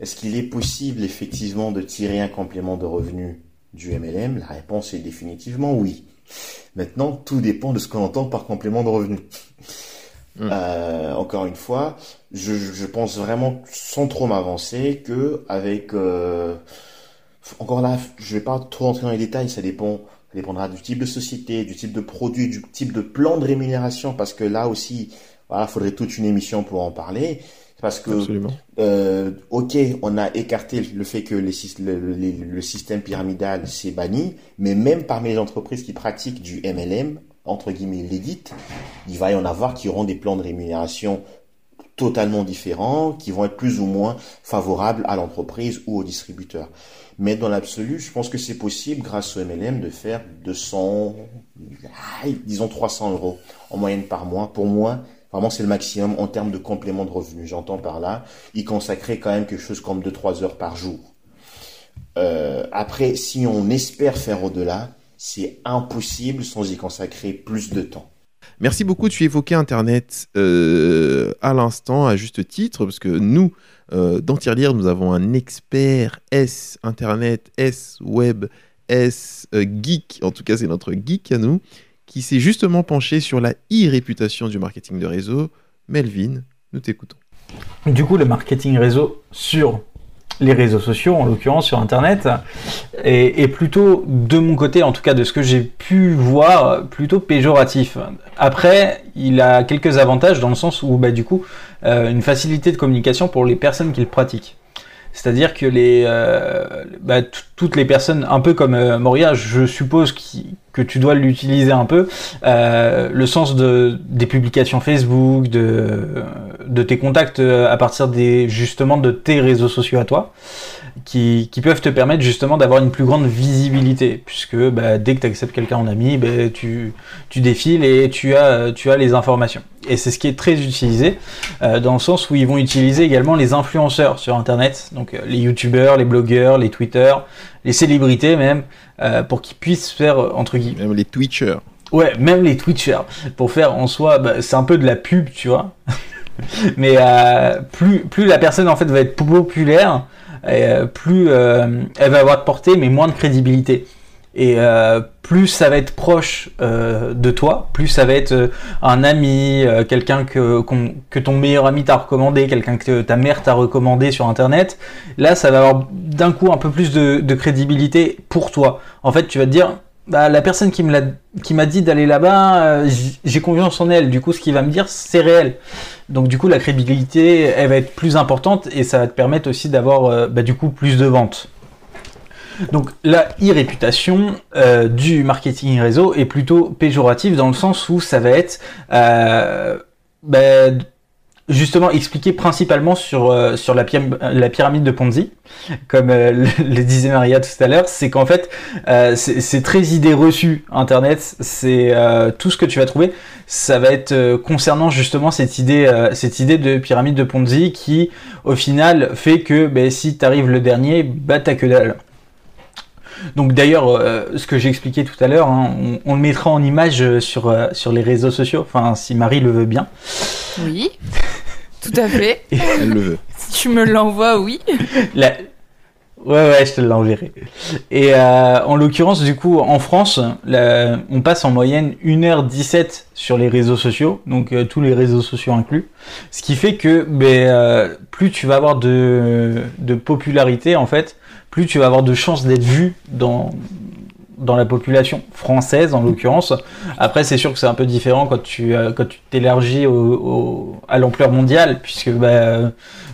Est-ce qu'il est possible effectivement de tirer un complément de revenu du MLM La réponse est définitivement oui. Maintenant, tout dépend de ce qu'on entend par complément de revenu. Mm. Euh, encore une fois, je, je, pense vraiment, sans trop m'avancer, que avec euh, encore là, je vais pas trop entrer dans les détails, ça dépend, ça dépendra du type de société, du type de produit, du type de plan de rémunération, parce que là aussi, voilà, faudrait toute une émission pour en parler. Parce que, euh, ok, on a écarté le fait que les, le, le système pyramidal s'est banni, mais même parmi les entreprises qui pratiquent du MLM, entre guillemets, l'édite, il va y en avoir qui auront des plans de rémunération totalement différents, qui vont être plus ou moins favorables à l'entreprise ou au distributeur. Mais dans l'absolu, je pense que c'est possible, grâce au MLM, de faire 200, disons 300 euros en moyenne par mois. Pour moi, vraiment, c'est le maximum en termes de complément de revenus. J'entends par là, y consacrer quand même quelque chose comme 2-3 heures par jour. Euh, après, si on espère faire au-delà, c'est impossible sans y consacrer plus de temps. Merci beaucoup. Tu évoquais Internet euh, à l'instant, à juste titre, parce que nous, euh, dans Tirelire, nous avons un expert S Internet, S Web, S euh, Geek, en tout cas c'est notre geek à nous, qui s'est justement penché sur la e-réputation du marketing de réseau. Melvin, nous t'écoutons. Du coup, le marketing réseau sur les réseaux sociaux, en l'occurrence sur Internet, est, plutôt, de mon côté, en tout cas de ce que j'ai pu voir, plutôt péjoratif. Après, il a quelques avantages dans le sens où, bah, du coup, euh, une facilité de communication pour les personnes qui le pratiquent. C'est-à-dire que les, euh, bah, toutes les personnes, un peu comme euh, Moria, je suppose que tu dois l'utiliser un peu, euh, le sens de, des publications Facebook, de, de tes contacts à partir des, justement de tes réseaux sociaux à toi qui, qui, peuvent te permettre justement d'avoir une plus grande visibilité, puisque bah, dès que tu acceptes quelqu'un en ami, bah, tu, tu défiles et tu as, tu as les informations. Et c'est ce qui est très utilisé, euh, dans le sens où ils vont utiliser également les influenceurs sur Internet, donc euh, les youtubeurs, les blogueurs, les twitters, les célébrités même, euh, pour qu'ils puissent faire, entre guillemets... Même les twitchers. Ouais, même les twitchers, pour faire en soi, bah, c'est un peu de la pub, tu vois. (laughs) Mais euh, plus, plus la personne en fait va être populaire, euh, plus euh, elle va avoir de portée, mais moins de crédibilité. Et euh, plus ça va être proche de toi, plus ça va être un ami, quelqu'un que, ton meilleur ami t'a recommandé, quelqu'un que ta mère t'a recommandé sur Internet. Là, ça va avoir d'un coup un peu plus de, crédibilité pour toi. En fait, tu vas te dire, bah, la personne qui m'a dit d'aller là-bas, euh, j'ai confiance en elle. Du coup, ce qu'il va me dire, c'est réel. Donc, du coup, la crédibilité, elle va être plus importante et ça va te permettre aussi d'avoir, euh, bah, du coup, plus de ventes. Donc, la e-réputation euh, du marketing réseau est plutôt péjorative dans le sens où ça va être bah, justement expliqué principalement sur, euh, sur la, pyramide de Ponzi, comme euh, (laughs) le, disait Maria tout à l'heure, c'est qu'en fait euh, c'est très idée reçue Internet, c'est tout ce que tu vas trouver, ça va être concernant justement cette idée, cette idée de pyramide de Ponzi qui au final fait que ben, si tu arrives le dernier, bah t'as que dalle. Donc d'ailleurs, ce que j'ai expliqué tout à l'heure, hein, on, on, le mettra en image sur, sur les réseaux sociaux, enfin si Marie le veut bien. Oui. Tout à fait. (laughs) Elle le veut. Si tu me l'envoies, oui. La... Ouais, ouais, je te l'enverrai. Et euh, en l'occurrence, du coup, en France, on passe en moyenne 1h17 sur les réseaux sociaux, donc euh, tous les réseaux sociaux inclus. Ce qui fait que ben, euh, plus tu vas avoir de, de popularité, en fait, plus tu vas avoir de chances d'être vu dans, dans la population française en l'occurrence. Après, c'est sûr que c'est un peu différent quand tu euh, quand tu t'élargis à l'ampleur mondiale, puisque bah,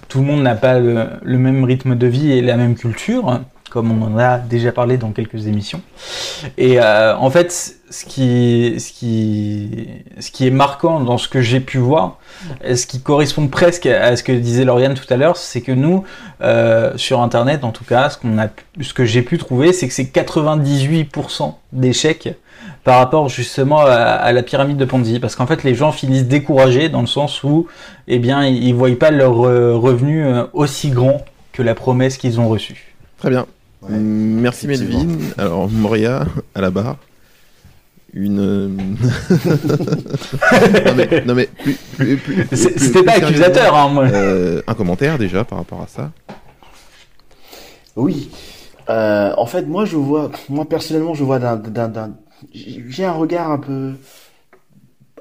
tout le monde n'a pas le, même rythme de vie et la même culture comme on en a déjà parlé dans quelques émissions. Et euh, en fait, ce qui, ce, qui, ce qui est marquant dans ce que j'ai pu voir, ce qui correspond presque à ce que disait Lauriane tout à l'heure, c'est que nous, euh, sur Internet en tout cas, ce, qu'on a, ce que j'ai pu trouver, c'est que c'est 98% d'échecs par rapport justement à, la pyramide de Ponzi, parce qu'en fait les gens finissent découragés dans le sens où, eh bien, ils ne voient pas leur euh, revenu aussi grand que la promesse qu'ils ont reçue. Très bien. Ouais, Merci. Melvin. Alors Moria à la barre. Une. euh, (laughs) non mais, non mais plus- plus- plus- plus- C'est- plus- C'était plus pas accusateur, hein, moi. euh, un commentaire déjà par rapport à ça. Oui. Euh, en fait, moi, je vois, moi personnellement, je vois d'un, d'un, d'un, j'ai un regard un peu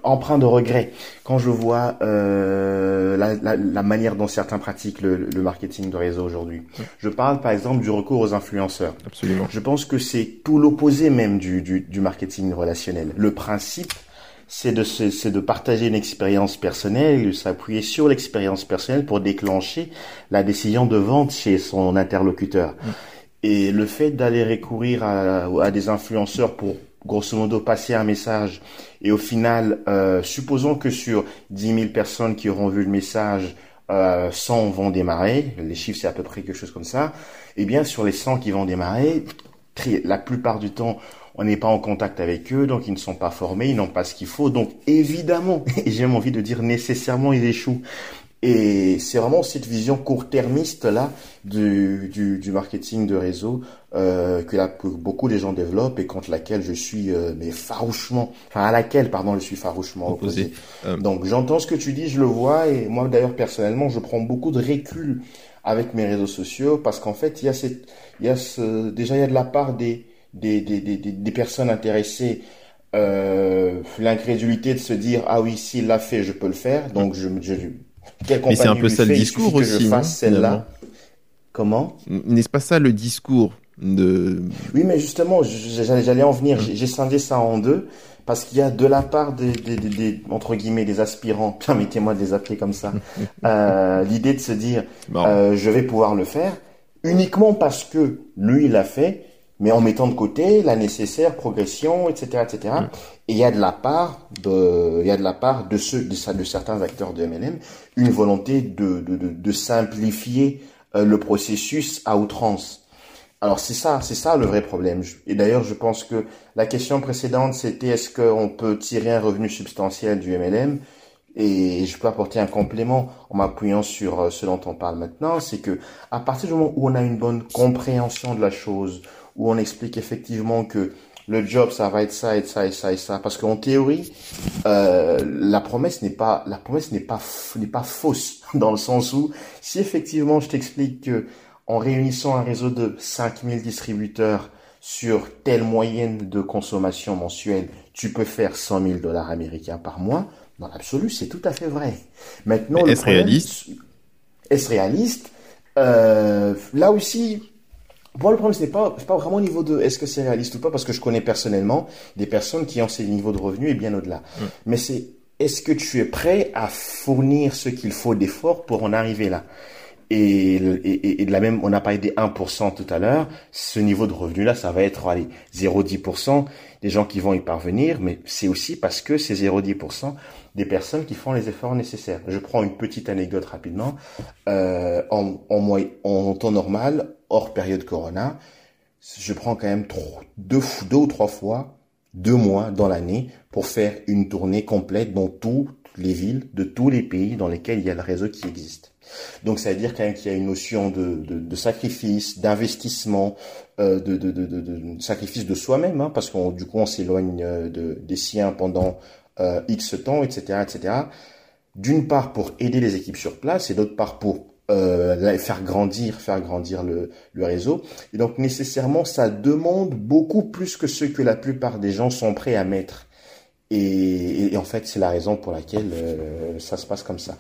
empreint de regret quand je vois euh, la, la, la manière dont certains pratiquent le, le marketing de réseau aujourd'hui. Je parle par exemple du recours aux influenceurs. Absolument. Je pense que c'est tout l'opposé même du, du, du marketing relationnel. Le principe, c'est de, c'est de partager une expérience personnelle, de s'appuyer sur l'expérience personnelle pour déclencher la décision de vente chez son interlocuteur. Et le fait d'aller recourir à, à des influenceurs pour grosso modo passer un message. Et au final, euh, supposons que sur 10 000 personnes qui auront vu le message, euh, 100 vont démarrer, les chiffres c'est à peu près quelque chose comme ça, et bien sur les 100 qui vont démarrer, la plupart du temps, on n'est pas en contact avec eux, donc ils ne sont pas formés, ils n'ont pas ce qu'il faut, donc évidemment, (laughs) et j'ai envie de dire nécessairement, ils échouent. Et c'est vraiment cette vision court-termiste là du, du, du marketing de réseau euh, que, que beaucoup de gens développent et contre laquelle je suis euh, mais farouchement, enfin à laquelle pardon je suis farouchement Opposé. opposé. Euh. Donc j'entends ce que tu dis, je le vois et moi d'ailleurs personnellement je prends beaucoup de recul avec mes réseaux sociaux parce qu'en fait il y a cette, il y a ce, déjà il y a de la part des des des des, des- des personnes intéressées euh, l'incrédulité de se dire ah oui s'il l'a fait je peux le faire donc je je quelle Mais c'est un peu ça le discours aussi, celle-là. comment? N'est-ce pas ça le discours de Oui, mais justement, j'allais en venir. J'ai scindé ça en deux parce qu'il y a de la part des, des, des, des- entre guillemets des aspirants, (laughs) permettez-moi de les appeler comme ça, (laughs) euh, l'idée de se dire euh, je vais pouvoir le faire uniquement parce que lui il l'a fait, mais en mettant de côté la nécessaire progression, etc., etc. Et il y a de la part de, il y a de la part de ceux, de, de certains acteurs de MLM, une volonté de, de, de, de simplifier euh, le processus à outrance. Alors c'est ça, c'est ça le vrai problème. Et d'ailleurs, je pense que la question précédente, c'était est-ce qu'on peut tirer un revenu substantiel du MLM Et je peux apporter un complément en m'appuyant sur euh, ce dont on parle maintenant, c'est que à partir du moment où on a une bonne compréhension de la chose, où on explique effectivement que le job, ça va être ça et ça et ça et ça, parce qu'en théorie, euh, la promesse n'est pas, la promesse n'est pas, n'est pas fausse (laughs) dans le sens où si effectivement je t'explique que en réunissant un réseau de 5000 distributeurs sur telle moyenne de consommation mensuelle, tu peux faire 100 000 dollars américains par mois. Dans l'absolu, c'est tout à fait vrai. Maintenant, est-ce réaliste? Est-ce réaliste? Euh, Là aussi, moi, le problème, ce n'est pas, c'est pas vraiment au niveau de est-ce que c'est réaliste ou pas, parce que je connais personnellement des personnes qui ont ces niveaux de revenus et bien au-delà. Mais c'est est-ce que tu es prêt à fournir ce qu'il faut d'efforts pour en arriver là? Et, et, et- de la même, on a parlé des 1% tout à l'heure, ce niveau de revenu-là, ça va être allez, 0,10% des gens qui vont y parvenir, mais c'est aussi parce que c'est 0,10% des personnes qui font les efforts nécessaires. Je prends une petite anecdote rapidement. Euh, en, temps normal, hors période Corona, je prends quand même deux, deux ou trois fois, deux mois dans l'année pour faire une tournée complète dans toutes les villes de tous les pays dans lesquels il y a le réseau qui existe. Donc ça veut dire qu'il y a une notion de, sacrifice, d'investissement, euh, de, sacrifice de soi-même, hein, parce qu'on du coup on s'éloigne euh, de, des siens pendant euh, X temps, etc., etc. D'une part pour aider les équipes sur place et d'autre part pour faire grandir, faire grandir le, réseau. Et donc nécessairement ça demande beaucoup plus que ce que la plupart des gens sont prêts à mettre. Et, en fait c'est la raison pour laquelle ça se passe comme ça.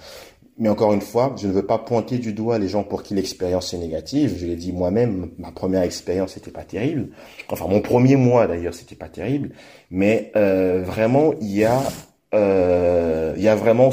Mais encore une fois, je ne veux pas pointer du doigt les gens pour qui l'expérience est négative. Je l'ai dit moi-même, ma première expérience n'était pas terrible. Enfin, mon premier mois d'ailleurs, c'était pas terrible. Mais euh, vraiment, il y a, euh, il y a vraiment,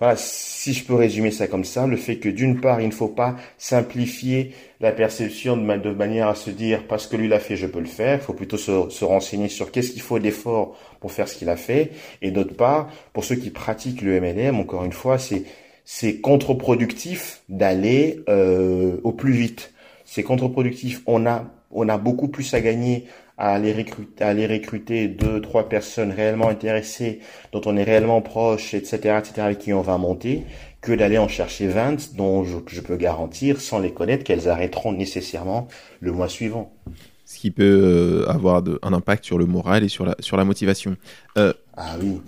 voilà, si je peux résumer ça comme ça, le fait que d'une part, il ne faut pas simplifier la perception de, ma- de manière à se dire parce que lui l'a fait, je peux le faire. Il faut plutôt se, se renseigner sur qu'est-ce qu'il faut d'effort pour faire ce qu'il a fait. Et d'autre part, pour ceux qui pratiquent le MLM, encore une fois, c'est c'est contre-productif d'aller euh, au plus vite. C'est contre-productif. On a on a beaucoup plus à gagner à aller recruter, à aller recruter deux, trois personnes réellement intéressées, dont on est réellement proche, etc., etc., avec qui on va monter, que d'aller en chercher 20 dont je, je peux garantir, sans les connaître, qu'elles arrêteront nécessairement le mois suivant. Ce qui peut euh, avoir de- un impact sur le moral et sur la, sur la motivation. Euh, Ah oui.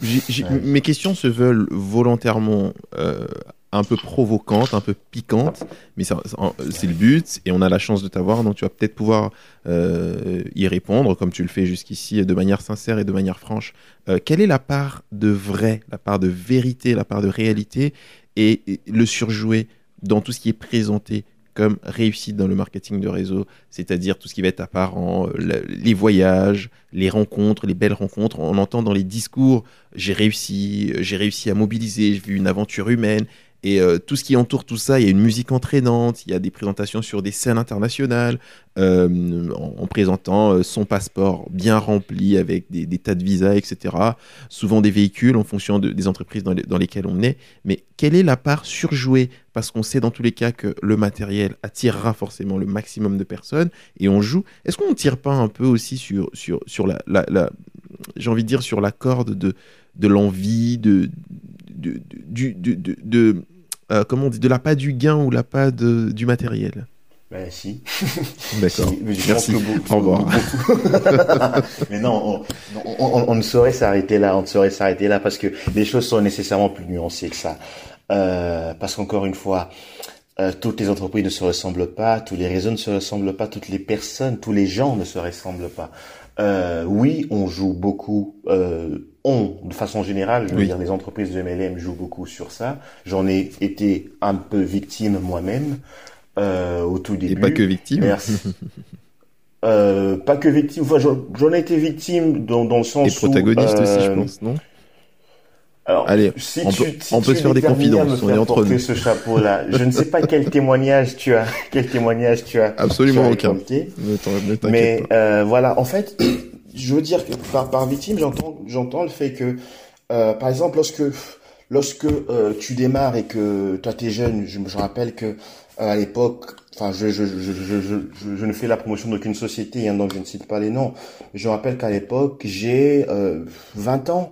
Ouais. Mes questions se veulent volontairement euh, un peu provocantes, un peu piquantes, mais c'est le but et on a la chance de t'avoir, donc tu vas peut-être pouvoir euh, y répondre comme tu le fais jusqu'ici de manière sincère et de manière franche. Euh, quelle est la part de vrai, la part de vérité, la part de réalité et, et le surjouer dans tout ce qui est présenté comme réussite dans le marketing de réseau, c'est-à-dire tout ce qui va être apparent, euh, les voyages, les rencontres, les belles rencontres. On entend dans les discours, j'ai réussi, euh, j'ai réussi à mobiliser, j'ai vu une aventure humaine. Et euh, tout ce qui entoure tout ça, il y a une musique entraînante, il y a des présentations sur des scènes internationales, euh, en, en présentant euh, son passeport bien rempli avec des, tas de visas, etc. Souvent des véhicules en fonction de- des entreprises dans, les- dans lesquelles on est. Mais quelle est la part surjouée? Parce qu'on sait dans tous les cas que le matériel attirera forcément le maximum de personnes et on joue. Est-ce qu'on ne tire pas un peu aussi sur, sur, sur la, j'ai envie de dire, sur la corde de, de l'envie, de, de- euh, comment on dit, de la pas du gain ou la pas de, du matériel? Ben si. (laughs) D'accord. Si, mais je Merci. pense que beaucoup- Au revoir. (laughs) mais non, on, on- on- on ne saurait s'arrêter là, on ne saurait s'arrêter là parce que les choses sont nécessairement plus nuancées que ça. Euh, parce qu'encore une fois, euh, toutes les entreprises ne se ressemblent pas, tous les réseaux ne se ressemblent pas, toutes les personnes, tous les gens ne se ressemblent pas. Euh, oui, on joue beaucoup. Euh, on, de façon générale, je veux Oui. dire, les entreprises de MLM jouent beaucoup sur ça. J'en ai été un peu victime moi-même euh, au tout début. Et pas que victime. Merci. (laughs) Euh, pas que victime, enfin, j'en ai été victime dans, dans le sens Et protagoniste où, aussi, je euh, pense, non? Alors, Allez, si on tu, peut- si on peut se faire des confidences, on est entre nous. ce chapeau-là, je ne sais pas quel (laughs) témoignage tu as, quel témoignage tu as. Absolument tu as aucun. Ne Mais pas. euh, voilà, en fait, (clears throat) je veux dire que par, par victime, j'entends, j'entends le fait que, euh, par exemple, lorsque, lorsque euh, tu démarres et que toi t'es jeune, je me je rappelle que euh, à l'époque, enfin, je, je, je, je, je, ne fais la promotion d'aucune société, hein, donc je ne cite pas les noms. Je me rappelle qu'à l'époque, j'ai euh, 20 ans.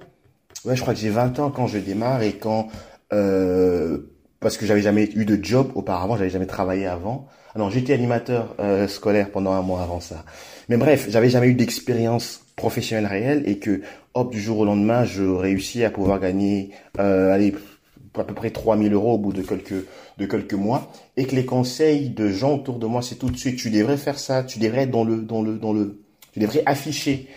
Ouais, je crois que j'ai 20 ans quand je démarre et quand euh, parce que j'avais jamais eu de job auparavant, j'avais jamais travaillé avant. Ah non, j'étais animateur euh, scolaire pendant un mois avant ça. Mais bref, j'avais jamais eu d'expérience professionnelle réelle et que hop du jour au lendemain, je réussis à pouvoir gagner euh, allez à peu près 3000 euros au bout de quelques de quelques mois et que les conseils de gens autour de moi c'est tout de suite tu devrais faire ça, tu devrais être dans le dans le dans le tu devrais afficher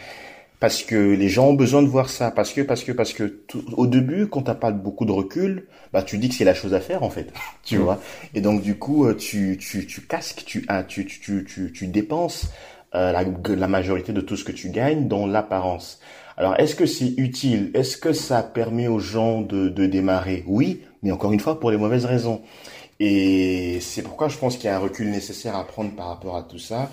parce que les gens ont besoin de voir ça parce que parce que parce que au début quand t'as pas beaucoup de recul bah tu dis que c'est la chose à faire en fait (laughs) tu vois. Et donc du coup euh, tu tu tu casques tu ah, tu tu tu tu, tu dépenses euh, la, la majorité de tout ce que tu gagnes dans l'apparence. Alors est-ce que c'est utile? Est-ce que ça permet aux gens de de démarrer? Oui mais encore une fois pour les mauvaises raisons. Et c'est pourquoi je pense qu'il y a un recul nécessaire à prendre par rapport à tout ça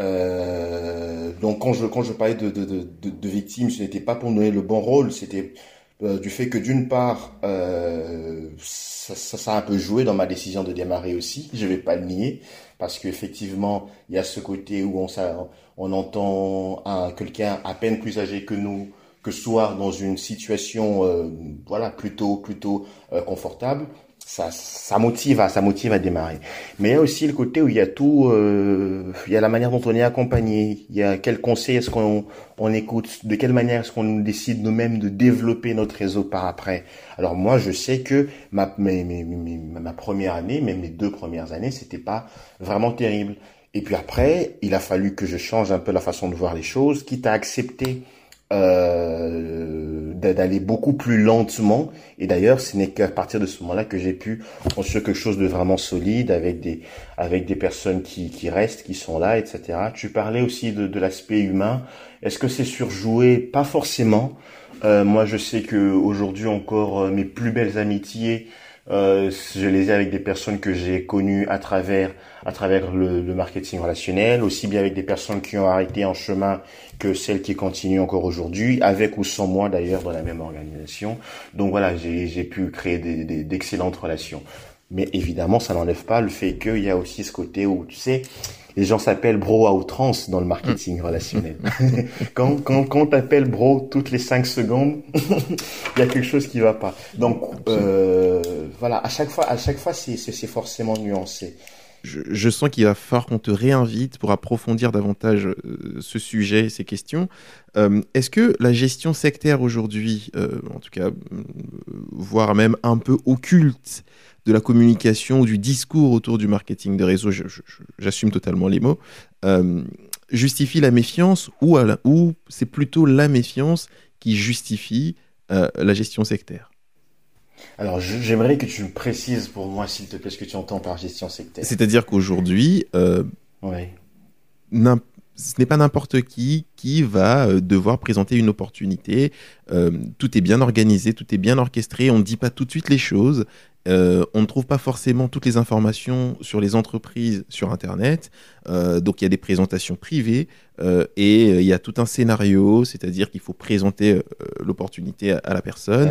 euh, donc quand je quand je parlais de de, de, de, de victime, ce n'était pas pour donner le bon rôle, c'était euh, du fait que d'une part euh, ça, ça, ça a un peu joué dans ma décision de démarrer aussi, je vais pas le nier, parce qu'effectivement il y a ce côté où on on entend un quelqu'un à peine plus âgé que nous que soit dans une situation euh, voilà plutôt plutôt confortable ça ça motive à ça motive à démarrer. Mais il y a aussi le côté où il y a tout euh, il y a la manière dont on est accompagné. Il y a quel conseil est-ce qu'on on écoute de quelle manière est-ce qu'on décide nous-mêmes de développer notre réseau par après. Alors moi je sais que ma ma première année même mes deux premières années c'était pas vraiment terrible. Et puis après il a fallu que je change un peu la façon de voir les choses quitte à accepter euh, d'a- d'aller beaucoup plus lentement. Et d'ailleurs, ce n'est qu'à partir de ce moment-là que j'ai pu construire quelque chose de vraiment solide avec des avec des personnes qui qui restent, qui sont là, etc. Tu parlais aussi de, de l'aspect humain. Est-ce que c'est surjoué? Pas forcément. Euh, moi, je sais que aujourd'hui encore, euh, mes plus belles amitiés, euh, je les ai avec des personnes que j'ai connues à travers à travers le, le marketing relationnel, aussi bien avec des personnes qui ont arrêté en chemin que celles qui continuent encore aujourd'hui, avec ou sans moi d'ailleurs dans la même organisation. Donc voilà, j'ai pu créer d'excellentes relations. Mais évidemment, ça n'enlève pas le fait qu'il y a aussi ce côté où, tu sais, Les gens s'appellent bro à outrance dans le marketing mm. relationnel. (laughs) quand quand quand t'appelles bro toutes les cinq secondes, (laughs) il y a quelque chose qui va pas. Donc euh, voilà, à chaque fois, à chaque fois, c'est c'est forcément nuancé. Je, je, sens qu'il va falloir qu'on te réinvite pour approfondir davantage euh, ce sujet, ces questions. Euh, Est-ce que la gestion sectaire aujourd'hui, en tout cas, voire même un peu occulte, de la communication ou du discours autour du marketing de réseau, j'assume totalement les mots, euh, justifie la méfiance ou, ou c'est plutôt la méfiance qui justifie euh, la gestion sectaire? Alors, j'aimerais que tu me précises pour moi, s'il te plaît, ce que tu entends par gestion sectaire. C'est-à-dire qu'aujourd'hui, euh, ouais. ce n'est pas n'importe qui qui va devoir présenter une opportunité. Euh, tout est bien organisé, tout est bien orchestré. On ne dit pas tout de suite les choses. Euh, on ne trouve pas forcément toutes les informations sur les entreprises sur Internet. Euh, donc il y a des présentations privées euh, et il y a tout un scénario, c'est-à-dire qu'il faut présenter l'opportunité à, la personne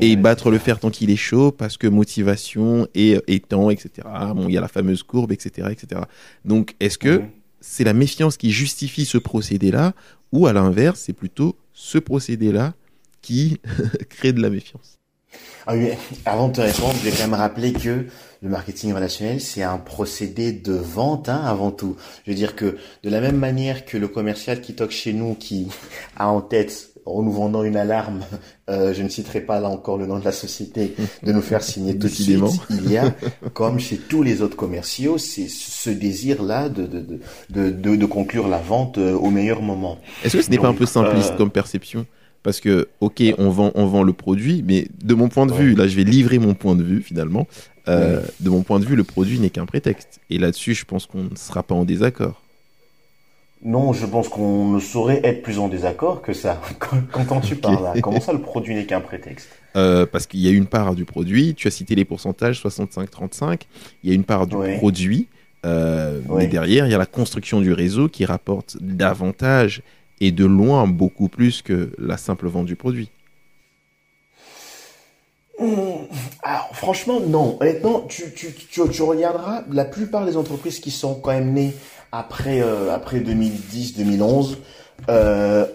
et battre le fer tant qu'il est chaud parce que motivation et, temps, etc. Bon, il y a la fameuse courbe, etc., etc. Donc est-ce que mhm. c'est la méfiance qui justifie ce procédé-là ou à l'inverse, c'est plutôt ce procédé-là qui (laughs) crée de la méfiance? Ah oui, avant de te répondre, je vais quand même rappeler que le marketing relationnel, c'est un procédé de vente hein, avant tout. Je veux dire que de la même manière que le commercial qui toque chez nous, qui a en tête en nous vendant une alarme, (laughs) euh, je ne citerai pas là encore le nom de la société, de nous faire signer (laughs) tout de suite. Il y a, comme chez tous les autres commerciaux, c'est ce désir-là de de, de, de, de, conclure la vente euh, au meilleur moment. Est-ce que ce n'est pas un peu simpliste euh, comme perception? Parce que, ok, on vend, on vend le produit, mais de mon point de vue, là, je vais livrer mon point de vue finalement. Euh, de mon point de vue, le produit n'est qu'un prétexte. Et là-dessus, je pense qu'on ne sera pas en désaccord. Non, je pense qu'on ne saurait être plus en désaccord que ça. Quand tu parles là, comment ça le produit n'est qu'un prétexte? Euh, Parce qu'il y a une part du produit, tu as cité les pourcentages 65-35, il y a une part du produit, euh, mais derrière, il y a la construction du réseau qui rapporte davantage et de loin beaucoup plus que la simple vente du produit. Mmh. Alors, franchement, non. Honnêtement, tu, tu, tu, regarderas, la plupart des entreprises qui sont quand même nées après, euh, après 2010-2011 euh,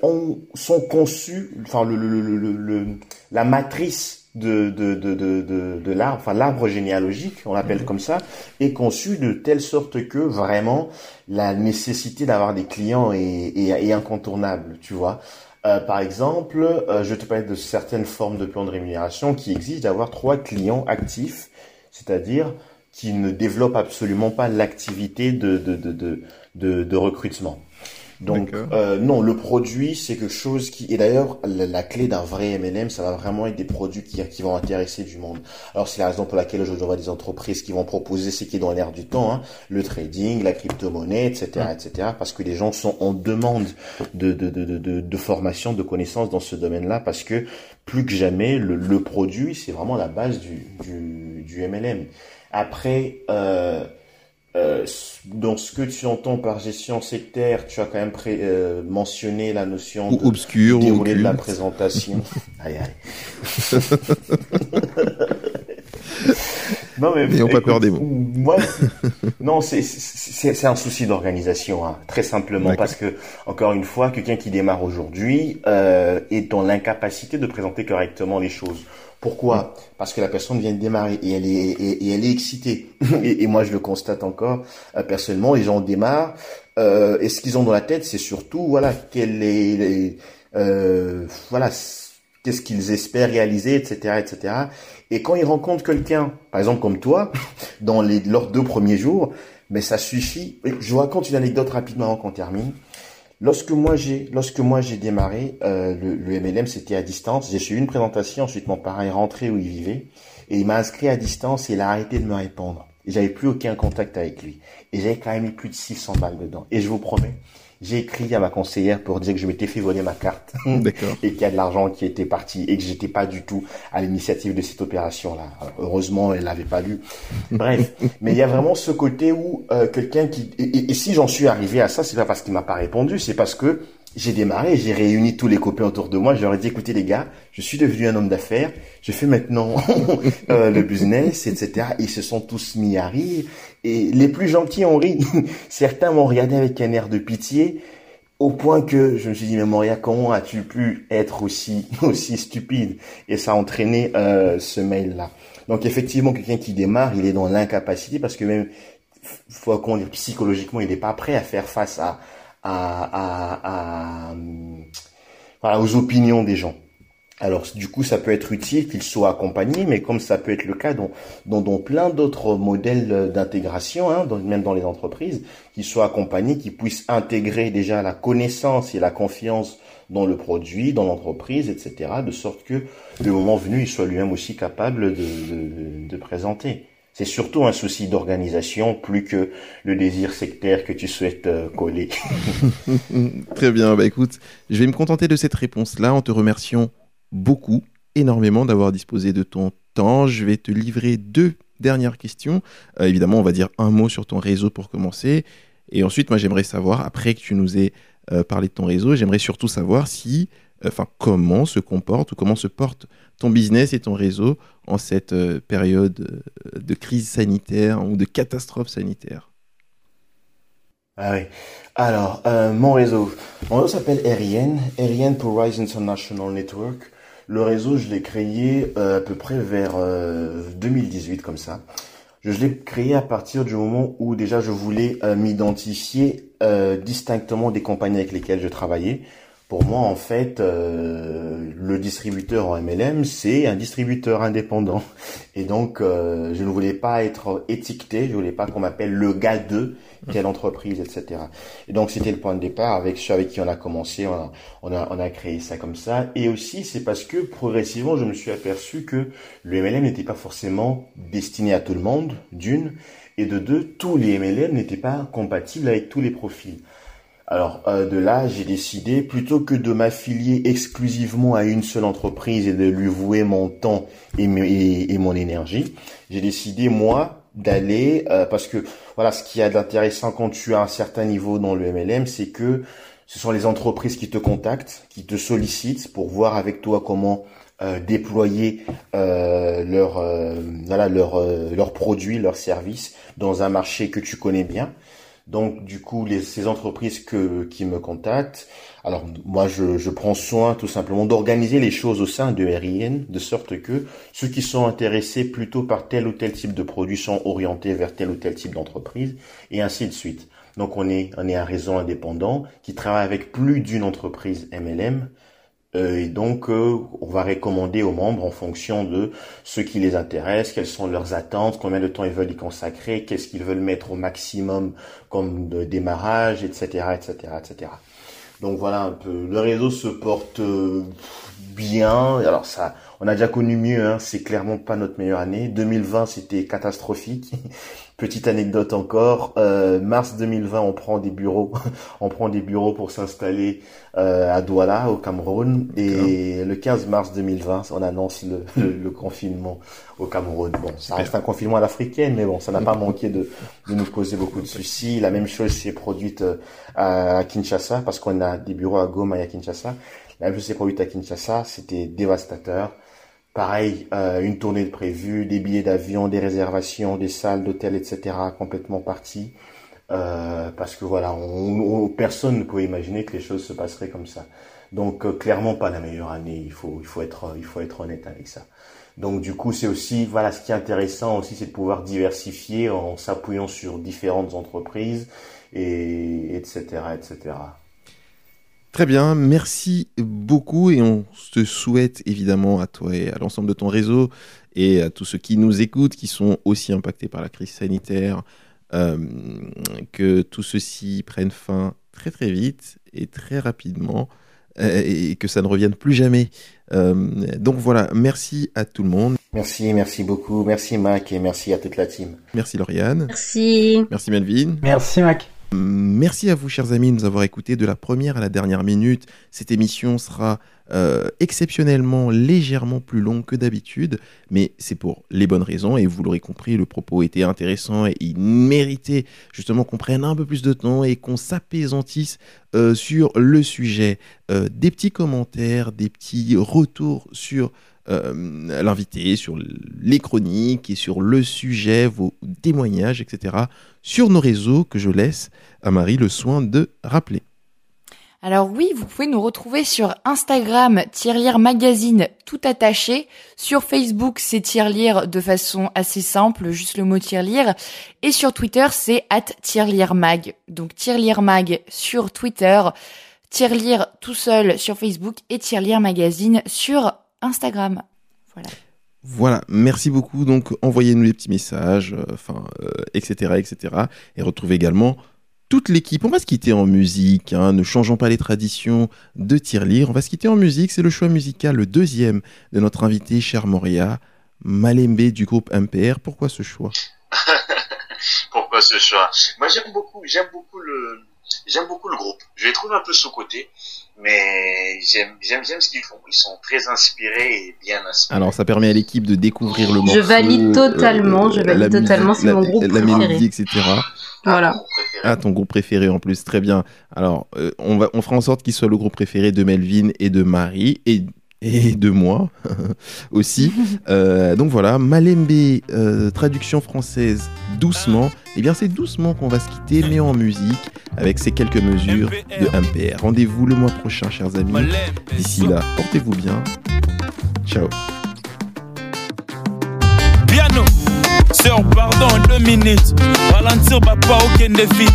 sont conçues, enfin, le, le, le, la matrice de, de, de, de, de l'arbre, enfin l'arbre généalogique, on l'appelle comme ça, est conçu de telle sorte que vraiment la nécessité d'avoir des clients est, est, incontournable, tu vois. Euh, par exemple, euh, je te parle de certaines formes de plans de rémunération qui exigent d'avoir trois clients actifs, c'est-à-dire qui ne développent absolument pas l'activité de, de, de, de, de recrutement. Donc euh, non, le produit c'est quelque chose qui et d'ailleurs la, clé d'un vrai MLM, ça va vraiment être des produits qui, qui vont intéresser du monde. Alors c'est la raison pour laquelle je vois des entreprises qui vont proposer ce qui est dans l'air du temps, hein, le trading, la crypto-monnaie, etc., etc. Parce que les gens sont en demande de de, de, de, de formation, de connaissances dans ce domaine-là, parce que plus que jamais le, le produit c'est vraiment la base du du, du MLM. Après euh, euh, dans ce que tu entends par gestion sectaire, tu as quand même euh, mentionné la notion ou de obscur, dérouler de la présentation. (laughs) aïe aïe. (laughs) non mais n'ayons pas peur des mots. Moi, (laughs) non, c'est c'est un souci d'organisation, hein, très simplement parce que encore une fois, quelqu'un qui démarre aujourd'hui euh, est dans l'incapacité de présenter correctement les choses. Pourquoi Parce que la personne vient de démarrer et elle est et, elle est excitée. (laughs) et, moi je le constate encore euh, personnellement. Les gens démarrent euh, et ce qu'ils ont dans la tête, c'est surtout voilà quelle est euh, voilà qu'est-ce qu'ils espèrent réaliser, etc., etc. Et quand ils rencontrent quelqu'un, par exemple comme toi, (laughs) dans les leurs deux premiers jours, mais ça suffit. Je vous raconte une anecdote rapidement avant qu'on termine. Lorsque moi j'ai lorsque moi j'ai démarré euh, le, le, MLM, c'était à distance. J'ai suivi une présentation, ensuite mon parent est rentré où il vivait et il m'a inscrit à distance et il a arrêté de me répondre. J'avais plus aucun contact avec lui. Et j'avais quand même mis plus de 600 balles dedans. Et je vous promets, j'ai écrit à ma conseillère pour dire que je m'étais fait voler ma carte (laughs) et qu'il y a de l'argent qui était parti et que j'étais pas du tout à l'initiative de cette opération-là. Heureusement, elle l'avait pas lu. Bref, (laughs) mais il y a vraiment ce côté où euh, quelqu'un qui et, si j'en suis arrivé à ça, c'est pas parce qu'il m'a pas répondu, c'est parce que j'ai démarré, j'ai réuni tous les copains autour de moi, je leur ai dit écoutez les gars, je suis devenu un homme d'affaires, je fais maintenant (laughs) euh, le business, etc. Ils se sont tous mis à rire et les plus gentils ont ri. (laughs) Certains m'ont regardé avec un air de pitié au point que je me suis dit mais Moria comment as-tu pu être aussi (laughs) aussi stupide? Et ça a entraîné euh, ce mail là. Donc effectivement quelqu'un qui démarre, il est dans l'incapacité parce que même faut qu'on psychologiquement, il n'est pas prêt à faire face à aux opinions des gens. Alors du coup, ça peut être utile qu'il soit accompagné, mais comme ça peut être le cas dans, dans, plein d'autres modèles d'intégration, hein, même dans les entreprises, qu'il soit accompagné, qu'il puisse intégrer déjà la connaissance et la confiance dans le produit, dans l'entreprise, etc., de sorte que le moment venu, il soit lui-même aussi capable de, de présenter. C'est surtout un souci d'organisation plus que le désir sectaire que tu souhaites euh, coller. (laughs) Très bien, bah écoute, je vais me contenter de cette réponse-là en te remerciant beaucoup, énormément d'avoir disposé de ton temps. Je vais te livrer deux dernières questions. Euh, évidemment, on va dire un mot sur ton réseau pour commencer. Et ensuite, moi, j'aimerais savoir, après que tu nous aies euh, parlé de ton réseau, j'aimerais surtout savoir si, enfin, comment se comporte ou comment se porte ton business et ton réseau en cette euh, période euh, de crise sanitaire ou de catastrophe sanitaire? Ah. Alors, euh, mon réseau. Mon réseau s'appelle RIN, RIN pour Rise International Network. Le réseau, je l'ai créé à peu près vers 2018, comme ça. Je l'ai créé à partir du moment où déjà je voulais m'identifier distinctement des compagnies avec lesquelles je travaillais. Pour moi, en fait, euh, le distributeur en MLM, c'est un distributeur indépendant. Et donc, euh, je ne voulais pas être étiqueté, je voulais pas qu'on m'appelle le gars de quelle entreprise, etc. Et donc, c'était le point de départ avec ceux avec qui on a commencé, on a, on a, on a créé ça comme ça. Et aussi, c'est parce que progressivement, je me suis aperçu que le MLM n'était pas forcément destiné à tout le monde, d'une, et de deux, tous les MLM n'étaient pas compatibles avec tous les profils. Alors euh, de là, j'ai décidé plutôt que de m'affilier exclusivement à une seule entreprise et de lui vouer mon temps et, mon énergie, j'ai décidé moi d'aller euh, parce que voilà, ce qui a d'intéressant quand tu as un certain niveau dans le MLM, c'est que ce sont les entreprises qui te contactent, qui te sollicitent pour voir avec toi comment euh, déployer euh, leur voilà leur leurs produits, leurs services dans un marché que tu connais bien. Donc du coup, les, ces entreprises que, qui me contactent, alors moi je, je prends soin tout simplement d'organiser les choses au sein de RIN, de sorte que ceux qui sont intéressés plutôt par tel ou tel type de produit sont orientés vers tel ou tel type d'entreprise, et ainsi de suite. Donc on est, on est un réseau indépendant qui travaille avec plus d'une entreprise MLM, et donc, euh, on va recommander aux membres en fonction de ce qui les intéresse, quelles sont leurs attentes, combien de temps ils veulent y consacrer, qu'est-ce qu'ils veulent mettre au maximum comme de démarrage, etc., etc., etc. Donc voilà un peu. Le réseau se porte euh, bien. Alors ça, on a déjà connu mieux. Hein. C'est clairement pas notre meilleure année. 2020, c'était catastrophique. Petite anecdote encore, euh, mars 2020, on prend des bureaux, (laughs) on prend des bureaux pour s'installer euh, à Douala, au Cameroun, et le 15 mars 2020, on annonce (laughs) le, le, confinement au Cameroun. Bon, ça reste un confinement à l'africaine, mais bon, ça n'a pas (laughs) manqué de, de nous causer beaucoup de soucis. La même chose s'est produite euh, à Kinshasa, parce qu'on a des bureaux à Goma et à Kinshasa. La même chose s'est produite à Kinshasa, c'était dévastateur. Pareil, euh, une tournée de prévue, des billets d'avion, des réservations, des salles d'hôtel, etc. complètement partis. Euh, parce que voilà, on, personne ne pouvait imaginer que les choses se passeraient comme ça. Donc euh, clairement pas la meilleure année. Il faut, être, honnête avec ça. Donc du coup, c'est aussi, voilà, ce qui est intéressant aussi, c'est de pouvoir diversifier en s'appuyant sur différentes entreprises et etc. etc. Très bien, merci beaucoup et on te souhaite évidemment à toi et à l'ensemble de ton réseau et à tous ceux qui nous écoutent, qui sont aussi impactés par la crise sanitaire, euh, que tout ceci prenne fin très très vite et très rapidement euh, et que ça ne revienne plus jamais. Euh, donc voilà, merci à tout le monde. Merci, merci beaucoup. Merci Mac et merci à toute la team. Merci Lauriane. Merci. Merci Melvin. Merci Mac. Merci à vous, chers amis, de nous avoir écoutés de la première à la dernière minute. Cette émission sera euh, exceptionnellement légèrement plus long que d'habitude, mais c'est pour les bonnes raisons et vous l'aurez compris, le propos était intéressant et il méritait justement qu'on prenne un peu plus de temps et qu'on s'apaisantisse euh, sur le sujet. Euh, des petits commentaires, des petits retours sur euh, l'invité, sur les chroniques et sur le sujet, vos témoignages, etc. sur nos réseaux que je laisse à Marie le soin de rappeler. Alors oui, vous pouvez nous retrouver sur Instagram, Tirelire Magazine, tout attaché. Sur Facebook, c'est Tirelire de façon assez simple, juste le mot Tirelire. Et sur Twitter, c'est at Tirelire Mag. Donc Tirelire Mag sur Twitter, Tirelire tout seul sur Facebook et Tirelire Magazine sur Instagram. Voilà. Voilà, merci beaucoup. Donc, envoyez-nous des petits messages, euh, enfin, euh, etc., etc. Et retrouvez également toute l'équipe. On va se quitter en musique, hein, ne changeons pas les traditions de tirelire. On va se quitter en musique. C'est le choix musical, le deuxième de notre invité, cher Moria, Malembe du groupe MPR. Pourquoi ce choix? (laughs) Pourquoi ce choix? Moi, j'aime beaucoup, j'aime beaucoup le, j'aime beaucoup le groupe. Je les trouve un peu sous-côté, mais j'aime, j'aime, j'aime ce qu'ils font. Ils sont très inspirés et bien inspirés. Alors, ça permet à l'équipe de découvrir le morceau. Je valide totalement, je valide la totalement, c'est mon la- groupe La préféré. mélodie, etc. Voilà. Ah, ton groupe préféré en plus, très bien. Alors, euh, on, va, on fera en sorte qu'il soit le groupe préféré de Melvin et de Marie et, et de moi (laughs) aussi. (laughs) Euh, donc voilà, Malembe, euh, traduction française, doucement. Eh bien, c'est doucement qu'on va se quitter, mais en musique, avec ces quelques mesures de MPR. Rendez-vous le mois prochain, chers amis. D'ici là, portez-vous bien. Ciao. Piano, sœur, pardon, deux minutes. Ralentir, papa, aucun défi.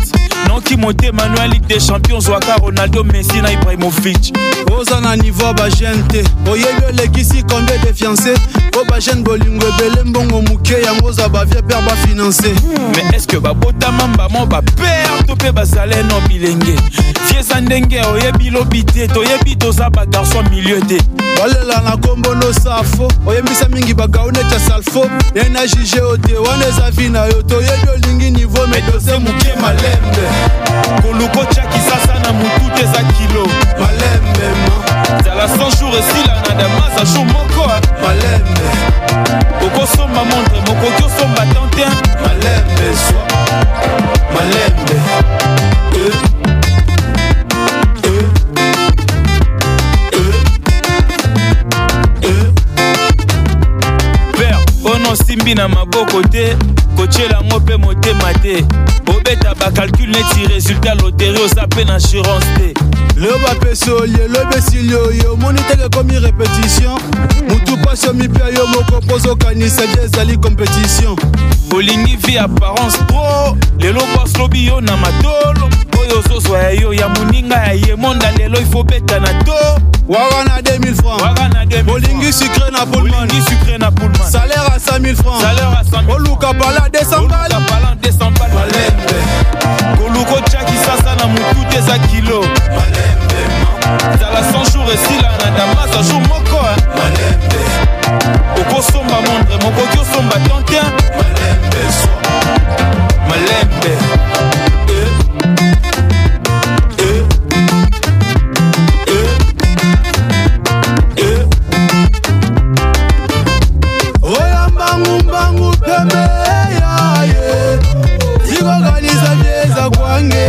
Non, qui monte Manuel Ligue des Champions, Zouaka, Ronaldo, Messi, na Ibrahimovic. oza na niveau bagene te. Oyebi olekisi combien de fiancé po bagene bolingo ebele mbongo moke yango oza bavie pere bafinanse Mais est-ce que babotama mbamo bapere to mpe bazale no bilenge? Vie eza ndenge oyebi lobi te toyebi toza bagarçon milieu te. Balela na nkombo nosafo oyembisa mingi bagao neti ya salfo. Ye na juge yo te wana eza vi na yo. Toyebi olingi niveau medose moke malembe koluka otiaki sasa na motu te eza kilo. Malembe ma. Zala 100 jours esila na damasa jour moko malembe. Okosomba montre mokoki osomba tantin malembe swa malembe. Eh. Osimbi na maboko te kotiela yango mpe motema te. Obeta bacalcule neti résultat loteri oza mpe na assurance te. Leo bapesi olielo ebesili oyo omoni teke ekomi repétition mutu pasi omipia yo moko mpo ozokanisa die ezali compétition. Olingi vi apparence tro lelo bos lobi yo na matolo oyo ozozwa ya yo ya moninga ya ye. Monda lelo ifo beta na to. Waka na 2000 francs. Waka na 2000 olingi sucre na pullman. Salaire à 5000 francs. Salaire à 100 000 oluka pala 200 oluka bal palan 200 bal malembe. Koluka otiaki sasa na motu te eza kilo zala 100 jours esila na damasa jour moko okosomba montre mokoki osomba tantin malembe ngambe yaye ikokanisa byeza kwange.